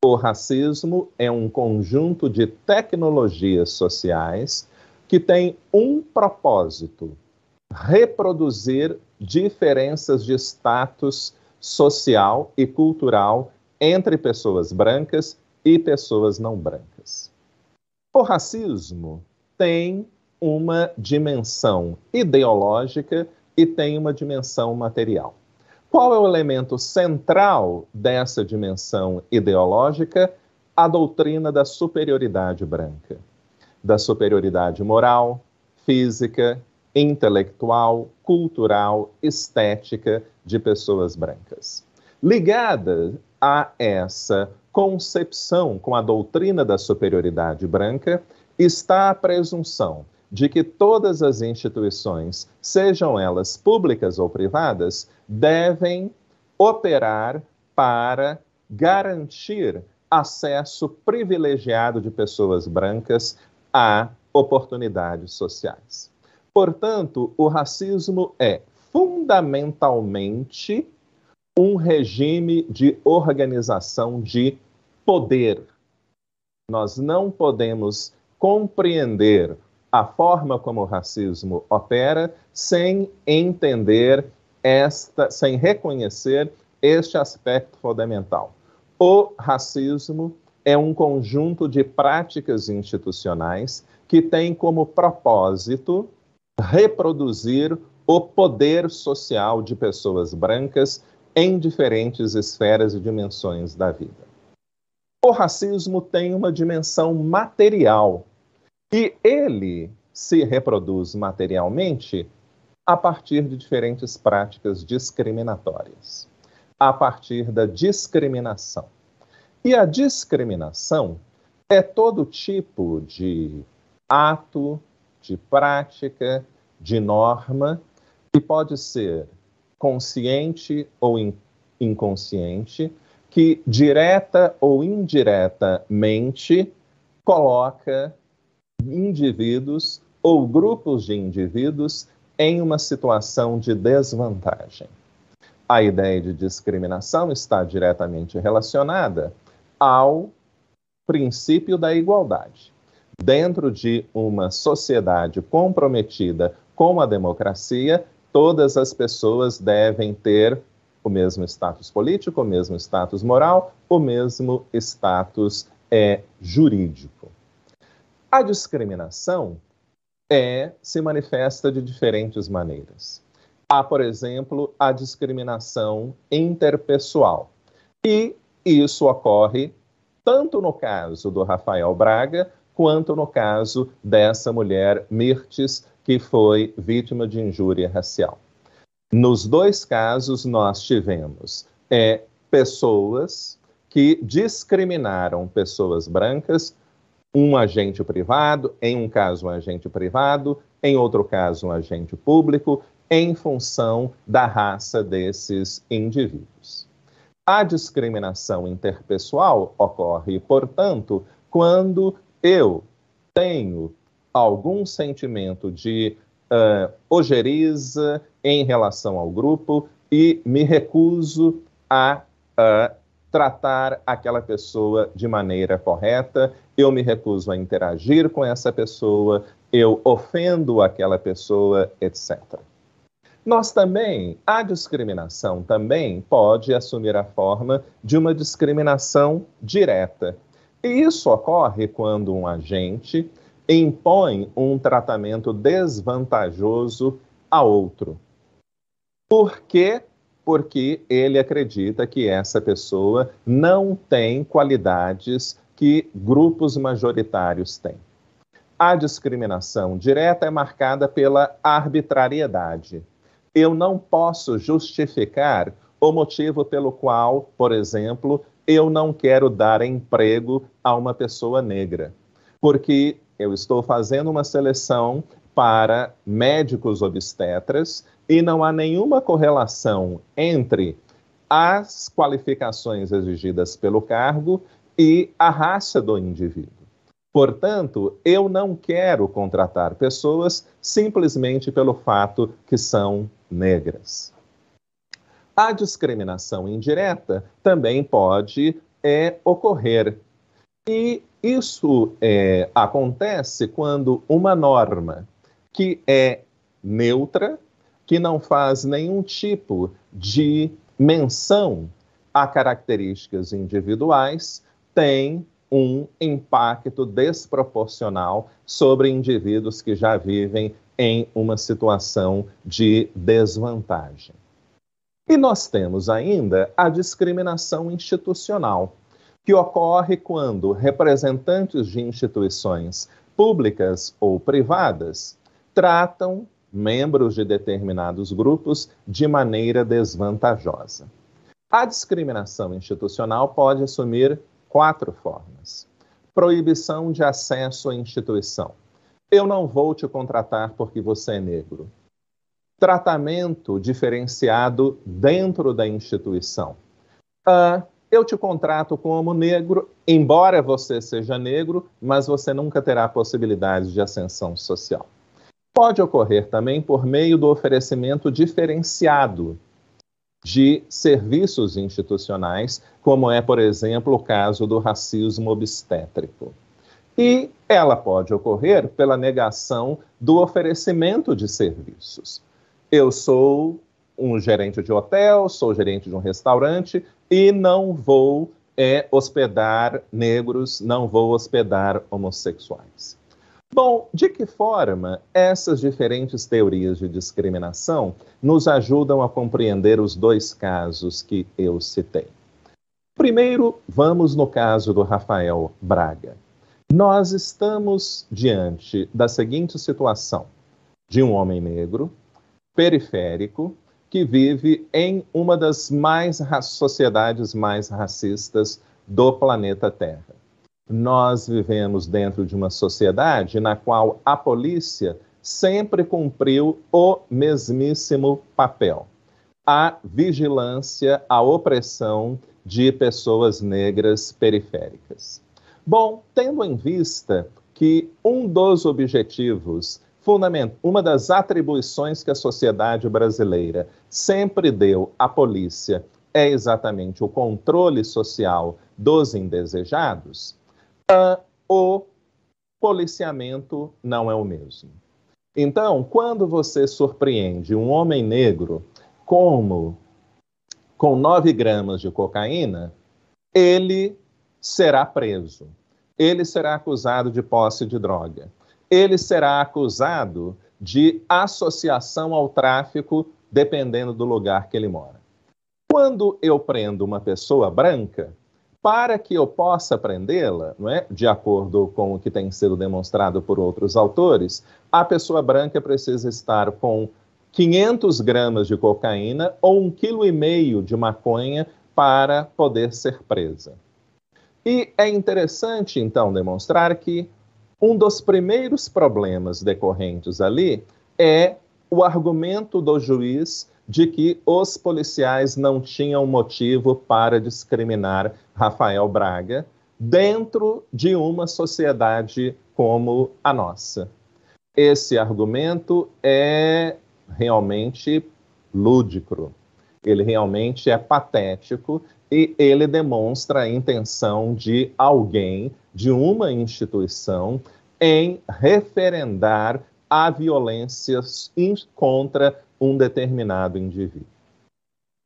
O racismo é um conjunto de tecnologias sociais que tem um propósito: reproduzir diferenças de status social e cultural entre pessoas brancas e pessoas não brancas. O racismo tem uma dimensão ideológica e tem uma dimensão material. Qual é o elemento central dessa dimensão ideológica? A doutrina da superioridade branca da superioridade moral, física, intelectual, cultural, estética de pessoas brancas. Ligada a essa concepção com a doutrina da superioridade branca está a presunção de que todas as instituições, sejam elas públicas ou privadas, devem operar para garantir acesso privilegiado de pessoas brancas a oportunidades sociais. Portanto, o racismo é fundamentalmente um regime de organização de poder. Nós não podemos compreender a forma como o racismo opera sem entender esta, sem reconhecer este aspecto fundamental. O racismo é um conjunto de práticas institucionais que tem como propósito reproduzir o poder social de pessoas brancas em diferentes esferas e dimensões da vida. O racismo tem uma dimensão material e ele se reproduz materialmente a partir de diferentes práticas discriminatórias, a partir da discriminação. E a discriminação é todo tipo de ato, de prática, de norma, que pode ser consciente ou in inconsciente, que direta ou indiretamente coloca indivíduos ou grupos de indivíduos em uma situação de desvantagem. A ideia de discriminação está diretamente relacionada ao princípio da igualdade. Dentro de uma sociedade comprometida com a democracia, todas as pessoas devem ter o mesmo status político, o mesmo status moral, o mesmo status é, jurídico. A discriminação é, se manifesta de diferentes maneiras. Há, por exemplo, a discriminação interpessoal. E isso ocorre tanto no caso do Rafael Braga, quanto no caso dessa mulher Mirtes, que foi vítima de injúria racial. Nos dois casos, nós tivemos é, pessoas que discriminaram pessoas brancas, um agente privado, em um caso, um agente privado, em outro caso, um agente público, em função da raça desses indivíduos. A discriminação interpessoal ocorre, portanto, quando eu tenho algum sentimento de uh, ojeriza em relação ao grupo e me recuso a uh, tratar aquela pessoa de maneira correta, eu me recuso a interagir com essa pessoa, eu ofendo aquela pessoa, etc. Nós também, a discriminação também pode assumir a forma de uma discriminação direta. E isso ocorre quando um agente impõe um tratamento desvantajoso a outro. Por quê? Porque ele acredita que essa pessoa não tem qualidades que grupos majoritários têm. A discriminação direta é marcada pela arbitrariedade. Eu não posso justificar o motivo pelo qual, por exemplo, eu não quero dar emprego a uma pessoa negra, porque eu estou fazendo uma seleção para médicos obstetras e não há nenhuma correlação entre as qualificações exigidas pelo cargo e a raça do indivíduo. Portanto, eu não quero contratar pessoas simplesmente pelo fato que são negras. A discriminação indireta também pode é, ocorrer. E isso é, acontece quando uma norma que é neutra, que não faz nenhum tipo de menção a características individuais, tem um impacto desproporcional sobre indivíduos que já vivem em uma situação de desvantagem. E nós temos ainda a discriminação institucional, que ocorre quando representantes de instituições públicas ou privadas tratam membros de determinados grupos de maneira desvantajosa. A discriminação institucional pode assumir quatro formas: proibição de acesso à instituição. Eu não vou te contratar porque você é negro. Tratamento diferenciado dentro da instituição. Uh, eu te contrato como negro, embora você seja negro, mas você nunca terá possibilidade de ascensão social. Pode ocorrer também por meio do oferecimento diferenciado de serviços institucionais, como é, por exemplo, o caso do racismo obstétrico. E ela pode ocorrer pela negação do oferecimento de serviços. Eu sou um gerente de hotel, sou gerente de um restaurante e não vou é, hospedar negros, não vou hospedar homossexuais. Bom, de que forma essas diferentes teorias de discriminação nos ajudam a compreender os dois casos que eu citei? Primeiro, vamos no caso do Rafael Braga. Nós estamos diante da seguinte situação: de um homem negro, periférico, que vive em uma das mais sociedades mais racistas do planeta Terra nós vivemos dentro de uma sociedade na qual a polícia sempre cumpriu o mesmíssimo papel: a vigilância, a opressão de pessoas negras periféricas. Bom, tendo em vista que um dos objetivos uma das atribuições que a sociedade brasileira sempre deu à polícia é exatamente o controle social dos indesejados, o policiamento não é o mesmo. Então, quando você surpreende um homem negro como com 9 gramas de cocaína, ele será preso. Ele será acusado de posse de droga. Ele será acusado de associação ao tráfico, dependendo do lugar que ele mora. Quando eu prendo uma pessoa branca, para que eu possa prendê-la, não é? de acordo com o que tem sido demonstrado por outros autores, a pessoa branca precisa estar com 500 gramas de cocaína ou um quilo e meio de maconha para poder ser presa. E é interessante, então, demonstrar que um dos primeiros problemas decorrentes ali é o argumento do juiz de que os policiais não tinham motivo para discriminar Rafael Braga dentro de uma sociedade como a nossa. Esse argumento é realmente lúdico, ele realmente é patético e ele demonstra a intenção de alguém, de uma instituição, em referendar a violência contra um determinado indivíduo.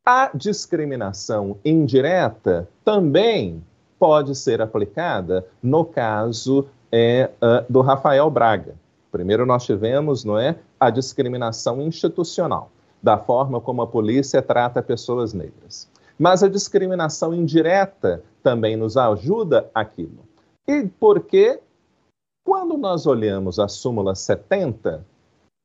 A discriminação indireta também pode ser aplicada no caso é, uh, do Rafael Braga. Primeiro nós tivemos, não é, a discriminação institucional, da forma como a polícia trata pessoas negras. Mas a discriminação indireta também nos ajuda aquilo. E porque quando nós olhamos a súmula 70,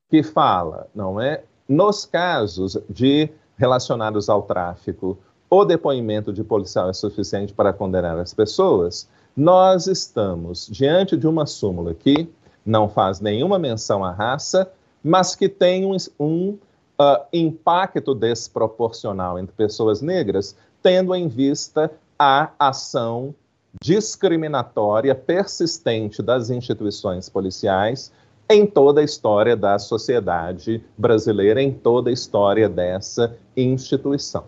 que fala, não é, nos casos de relacionados ao tráfico, o depoimento de policial é suficiente para condenar as pessoas, nós estamos diante de uma súmula que não faz nenhuma menção à raça, mas que tem um, um uh, impacto desproporcional entre pessoas negras, tendo em vista a ação discriminatória persistente das instituições policiais em toda a história da sociedade brasileira, em toda a história dessa instituição.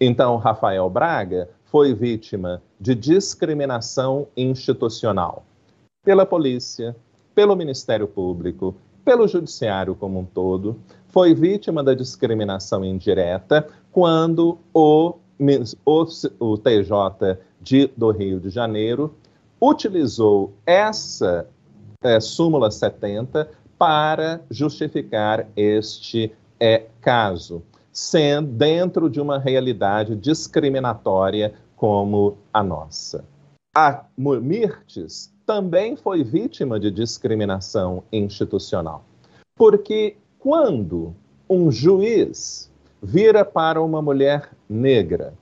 Então, Rafael Braga foi vítima de discriminação institucional pela polícia, pelo Ministério Público, pelo Judiciário como um todo, foi vítima da discriminação indireta quando o, o, TJ de, do Rio de Janeiro utilizou essa é, súmula 70 para justificar este é, caso, sendo dentro de uma realidade discriminatória como a nossa. A Mirtes também foi vítima de discriminação institucional, porque quando um juiz vira para uma mulher negra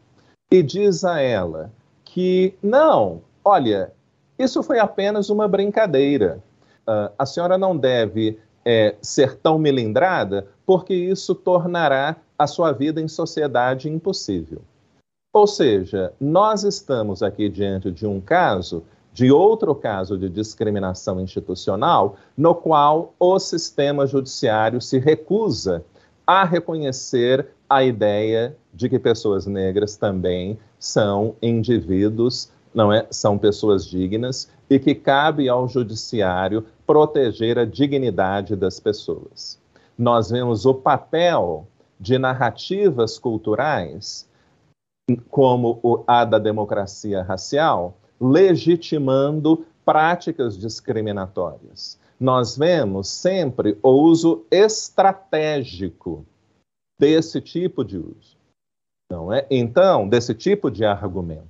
e diz a ela que não, olha, isso foi apenas uma brincadeira uh, a senhora não deve é, ser tão melindrada, porque isso tornará a sua vida em sociedade impossível. Ou seja, nós estamos aqui diante de um caso, de outro caso de discriminação institucional, no qual o sistema judiciário se recusa a reconhecer a ideia de que pessoas negras também são indivíduos, não é, são pessoas dignas e que cabe ao judiciário proteger a dignidade das pessoas. Nós vemos o papel de narrativas culturais, como a da democracia racial, legitimando práticas discriminatórias. Nós vemos sempre o uso estratégico desse tipo de uso. Não é? Então, desse tipo de argumento.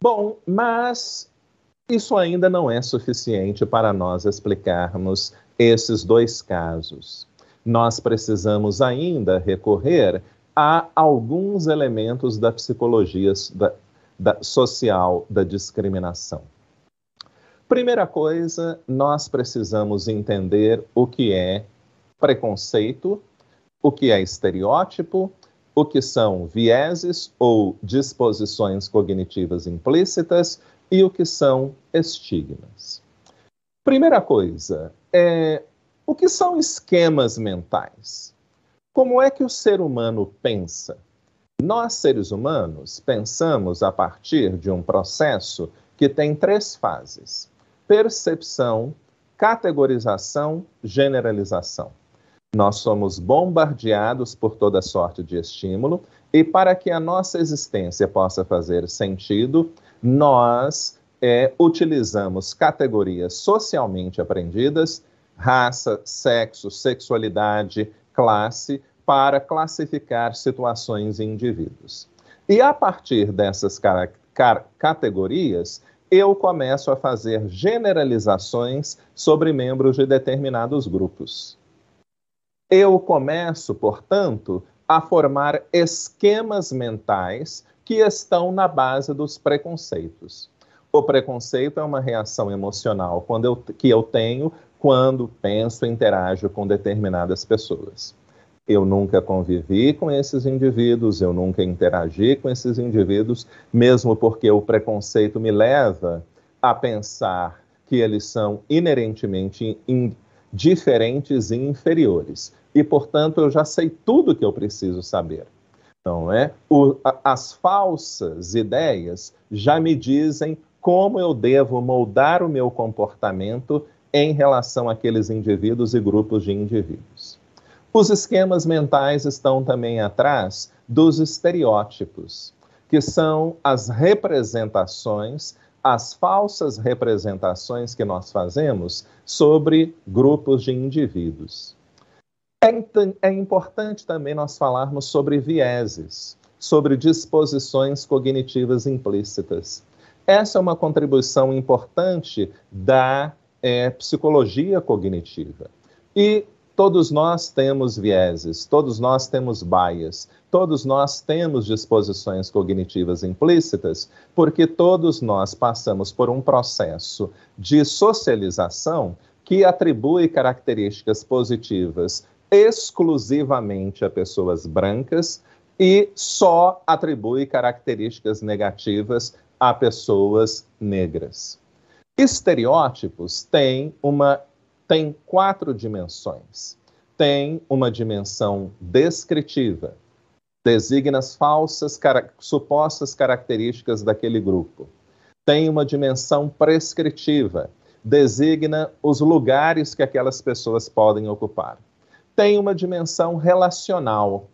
Bom, mas isso ainda não é suficiente para nós explicarmos esses dois casos. Nós precisamos ainda recorrer a alguns elementos da psicologia da, da, social da discriminação. Primeira coisa, nós precisamos entender o que é preconceito, o que é estereótipo, o que são vieses ou disposições cognitivas implícitas e o que são estigmas. Primeira coisa, é, o que são esquemas mentais? Como é que o ser humano pensa? Nós, seres humanos, pensamos a partir de um processo que tem três fases: percepção, categorização, generalização. Nós somos bombardeados por toda sorte de estímulo, e para que a nossa existência possa fazer sentido, nós é, utilizamos categorias socialmente aprendidas, raça, sexo, sexualidade, classe, para classificar situações e indivíduos. E a partir dessas categorias, eu começo a fazer generalizações sobre membros de determinados grupos. Eu começo, portanto, a formar esquemas mentais que estão na base dos preconceitos. O preconceito é uma reação emocional eu, que eu tenho quando penso e interajo com determinadas pessoas. Eu nunca convivi com esses indivíduos, eu nunca interagi com esses indivíduos, mesmo porque o preconceito me leva a pensar que eles são inerentemente diferentes e inferiores. E, portanto, eu já sei tudo que eu preciso saber. Não é? O, a, as falsas ideias já me dizem como eu devo moldar o meu comportamento em relação àqueles indivíduos e grupos de indivíduos. Os esquemas mentais estão também atrás dos estereótipos, que são as representações, as falsas representações que nós fazemos sobre grupos de indivíduos. É, é importante também nós falarmos sobre vieses, sobre disposições cognitivas implícitas. Essa é uma contribuição importante da é, psicologia cognitiva. E Todos nós temos vieses, todos nós temos bias, todos nós temos disposições cognitivas implícitas, porque todos nós passamos por um processo de socialização que atribui características positivas exclusivamente a pessoas brancas e só atribui características negativas a pessoas negras. Estereótipos têm uma tem quatro dimensões. Tem uma dimensão descritiva, designa as falsas, supostas características daquele grupo. Tem uma dimensão prescritiva, designa os lugares que aquelas pessoas podem ocupar. Tem uma dimensão relacional.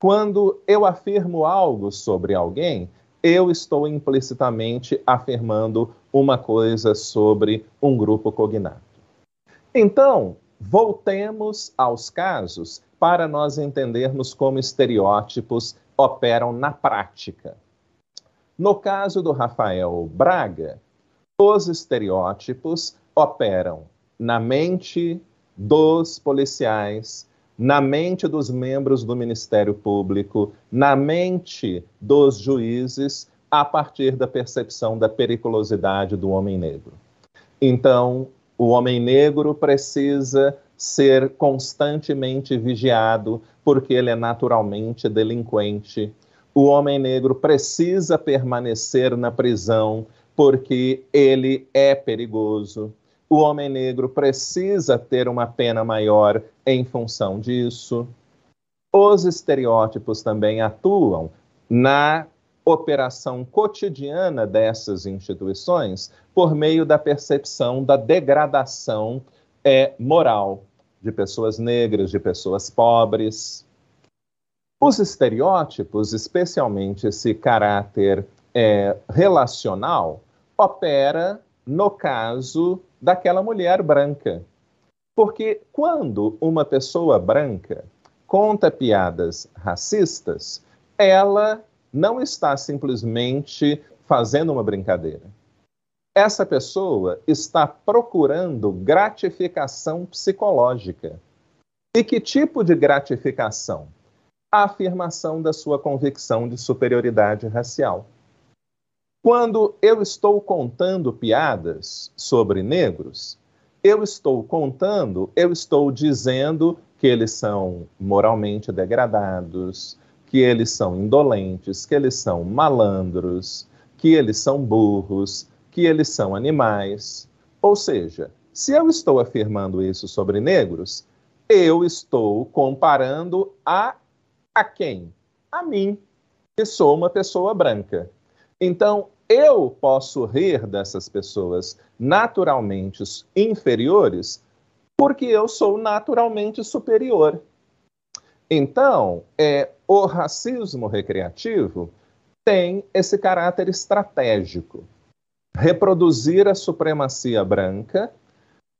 Quando eu afirmo algo sobre alguém, eu estou implicitamente afirmando uma coisa sobre um grupo cognado. Então, voltemos aos casos para nós entendermos como estereótipos operam na prática. No caso do Rafael Braga, os estereótipos operam na mente dos policiais, na mente dos membros do Ministério Público, na mente dos juízes, a partir da percepção da periculosidade do homem negro. Então, o homem negro precisa ser constantemente vigiado, porque ele é naturalmente delinquente. O homem negro precisa permanecer na prisão, porque ele é perigoso. O homem negro precisa ter uma pena maior em função disso. Os estereótipos também atuam na operação cotidiana dessas instituições por meio da percepção da degradação é, moral de pessoas negras, de pessoas pobres. Os estereótipos, especialmente esse caráter é, relacional, opera no caso daquela mulher branca. Porque quando uma pessoa branca conta piadas racistas, ela não está simplesmente fazendo uma brincadeira. Essa pessoa está procurando gratificação psicológica. E que tipo de gratificação? A afirmação da sua convicção de superioridade racial. Quando eu estou contando piadas sobre negros, eu estou contando, eu estou dizendo que eles são moralmente degradados, que eles são indolentes, que eles são malandros, que eles são burros, que eles são animais. Ou seja, se eu estou afirmando isso sobre negros, eu estou comparando a a quem? A mim, que sou uma pessoa branca. Então, eu posso rir dessas pessoas naturalmente inferiores porque eu sou naturalmente superior. Então, é, o racismo recreativo tem esse caráter estratégico reproduzir a supremacia branca,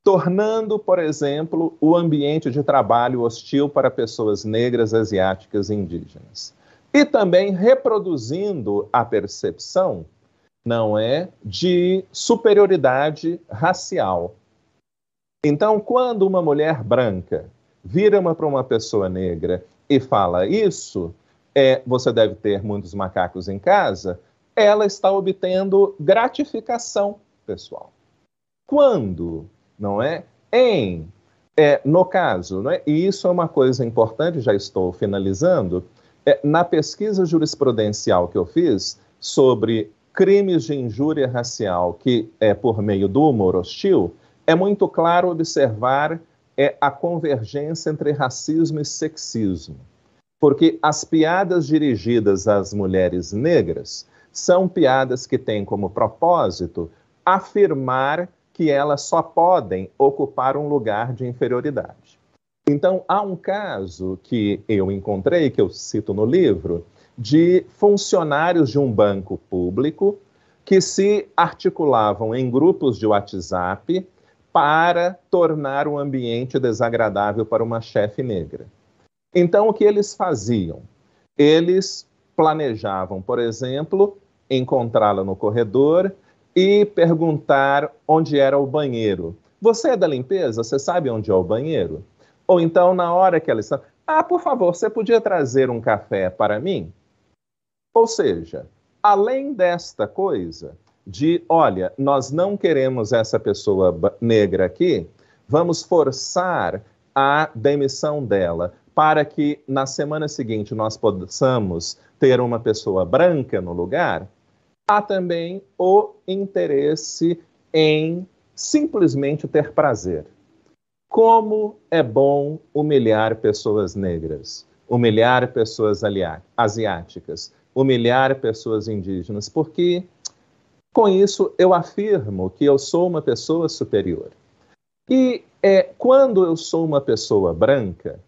tornando, por exemplo, o ambiente de trabalho hostil para pessoas negras, asiáticas e indígenas. E também reproduzindo a percepção, não é, de superioridade racial. Então, quando uma mulher branca vira para uma pessoa negra e fala isso, é, você deve ter muitos macacos em casa, ela está obtendo gratificação pessoal. Quando, não é? Em, é, no caso, não é? e isso é uma coisa importante, já estou finalizando, é, na pesquisa jurisprudencial que eu fiz sobre crimes de injúria racial que é por meio do humor hostil, é muito claro observar é, a convergência entre racismo e sexismo. Porque as piadas dirigidas às mulheres negras são piadas que têm como propósito afirmar que elas só podem ocupar um lugar de inferioridade. Então, há um caso que eu encontrei, que eu cito no livro, de funcionários de um banco público que se articulavam em grupos de WhatsApp para tornar o ambiente desagradável para uma chefe negra. Então, o que eles faziam? Eles planejavam, por exemplo, encontrá-la no corredor e perguntar onde era o banheiro. Você é da limpeza? Você sabe onde é o banheiro? Ou então, na hora que ela está, ah, por favor, você podia trazer um café para mim? Ou seja, além desta coisa de, olha, nós não queremos essa pessoa negra aqui, vamos forçar a demissão dela para que na semana seguinte nós possamos ter uma pessoa branca no lugar, há também o interesse em simplesmente ter prazer. Como é bom humilhar pessoas negras, humilhar pessoas asiáticas, humilhar pessoas indígenas, porque com isso eu afirmo que eu sou uma pessoa superior. E é, quando eu sou uma pessoa branca,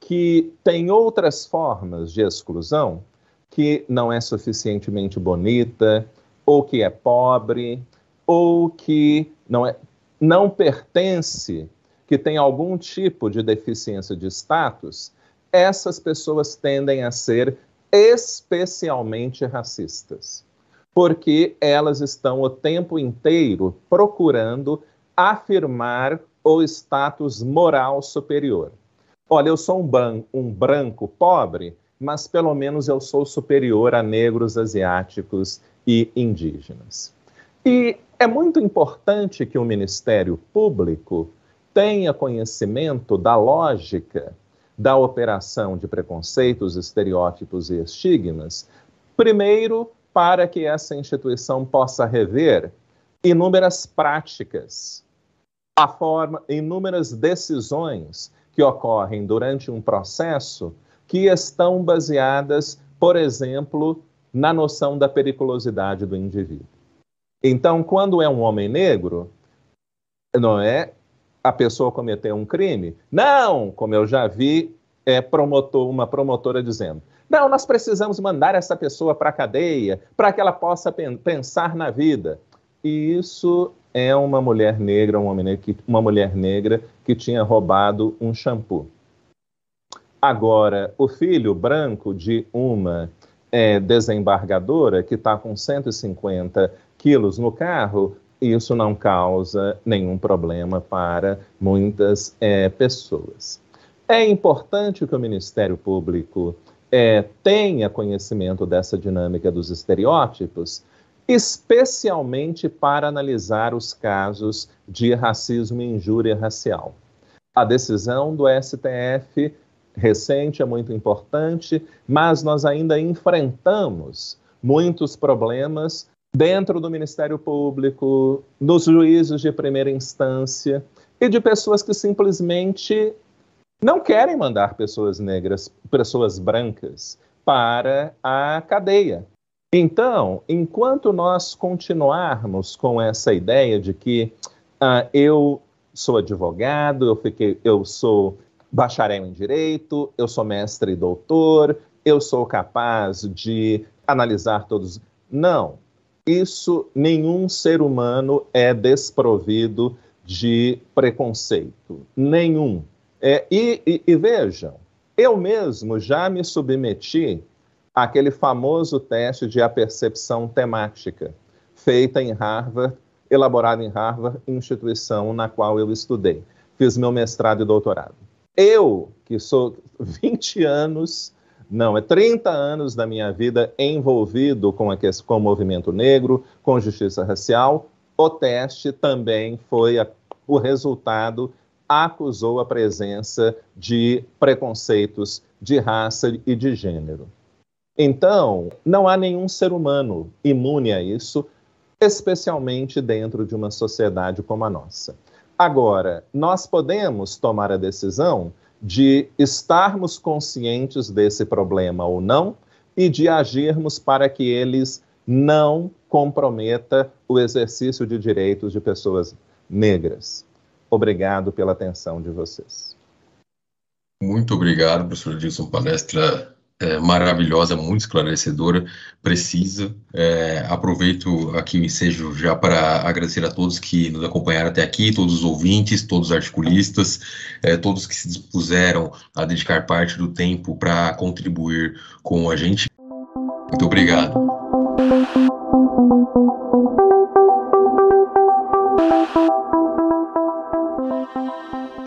que tem outras formas de exclusão, que não é suficientemente bonita, ou que é pobre, ou que não, é, não pertence, que tem algum tipo de deficiência de status, essas pessoas tendem a ser especialmente racistas, porque elas estão o tempo inteiro procurando afirmar o status moral superior. Olha, eu sou um, ban um branco pobre, mas pelo menos eu sou superior a negros, asiáticos e indígenas. E é muito importante que o Ministério Público tenha conhecimento da lógica da operação de preconceitos, estereótipos e estigmas, primeiro, para que essa instituição possa rever inúmeras práticas, a forma, inúmeras decisões que ocorrem durante um processo que estão baseadas, por exemplo, na noção da periculosidade do indivíduo. Então, quando é um homem negro, não é a pessoa cometeu um crime? Não, como eu já vi é, promotor, uma promotora dizendo. Não, nós precisamos mandar essa pessoa para a cadeia para que ela possa pensar na vida. E isso é uma mulher negra, um homem negro, uma mulher negra que tinha roubado um shampoo. Agora, o filho branco de uma é, desembargadora que está com 150 quilos no carro, isso não causa nenhum problema para muitas é, pessoas. É importante que o Ministério Público é, tenha conhecimento dessa dinâmica dos estereótipos, especialmente para analisar os casos de racismo e injúria racial. A decisão do STF recente é muito importante, mas nós ainda enfrentamos muitos problemas dentro do Ministério Público, nos juízos de primeira instância e de pessoas que simplesmente não querem mandar pessoas negras, pessoas brancas para a cadeia. Então, enquanto nós continuarmos com essa ideia de que uh, eu sou advogado, eu fiquei, eu sou bacharel em direito, eu sou mestre e doutor, eu sou capaz de analisar todos. Não. Isso nenhum ser humano é desprovido de preconceito. Nenhum. É, e, e, e vejam, eu mesmo já me submeti àquele famoso teste de apercepção temática, feita em Harvard, elaborado em Harvard, instituição na qual eu estudei. Fiz meu mestrado e doutorado. Eu, que sou 20 anos, não, é 30 anos da minha vida envolvido com, a, com o movimento negro, com justiça racial, o teste também foi a, o resultado acusou a presença de preconceitos de raça e de gênero. Então, não há nenhum ser humano imune a isso, especialmente dentro de uma sociedade como a nossa. Agora, nós podemos tomar a decisão de estarmos conscientes desse problema ou não e de agirmos para que eles não comprometa o exercício de direitos de pessoas negras. Obrigado pela atenção de vocês. Muito obrigado, professor Edilson. Palestra é, maravilhosa, muito esclarecedora, precisa. É, aproveito aqui o ensejo já para agradecer a todos que nos acompanharam até aqui, todos os ouvintes, todos os articulistas, é, todos que se dispuseram a dedicar parte do tempo para contribuir com a gente. Muito obrigado.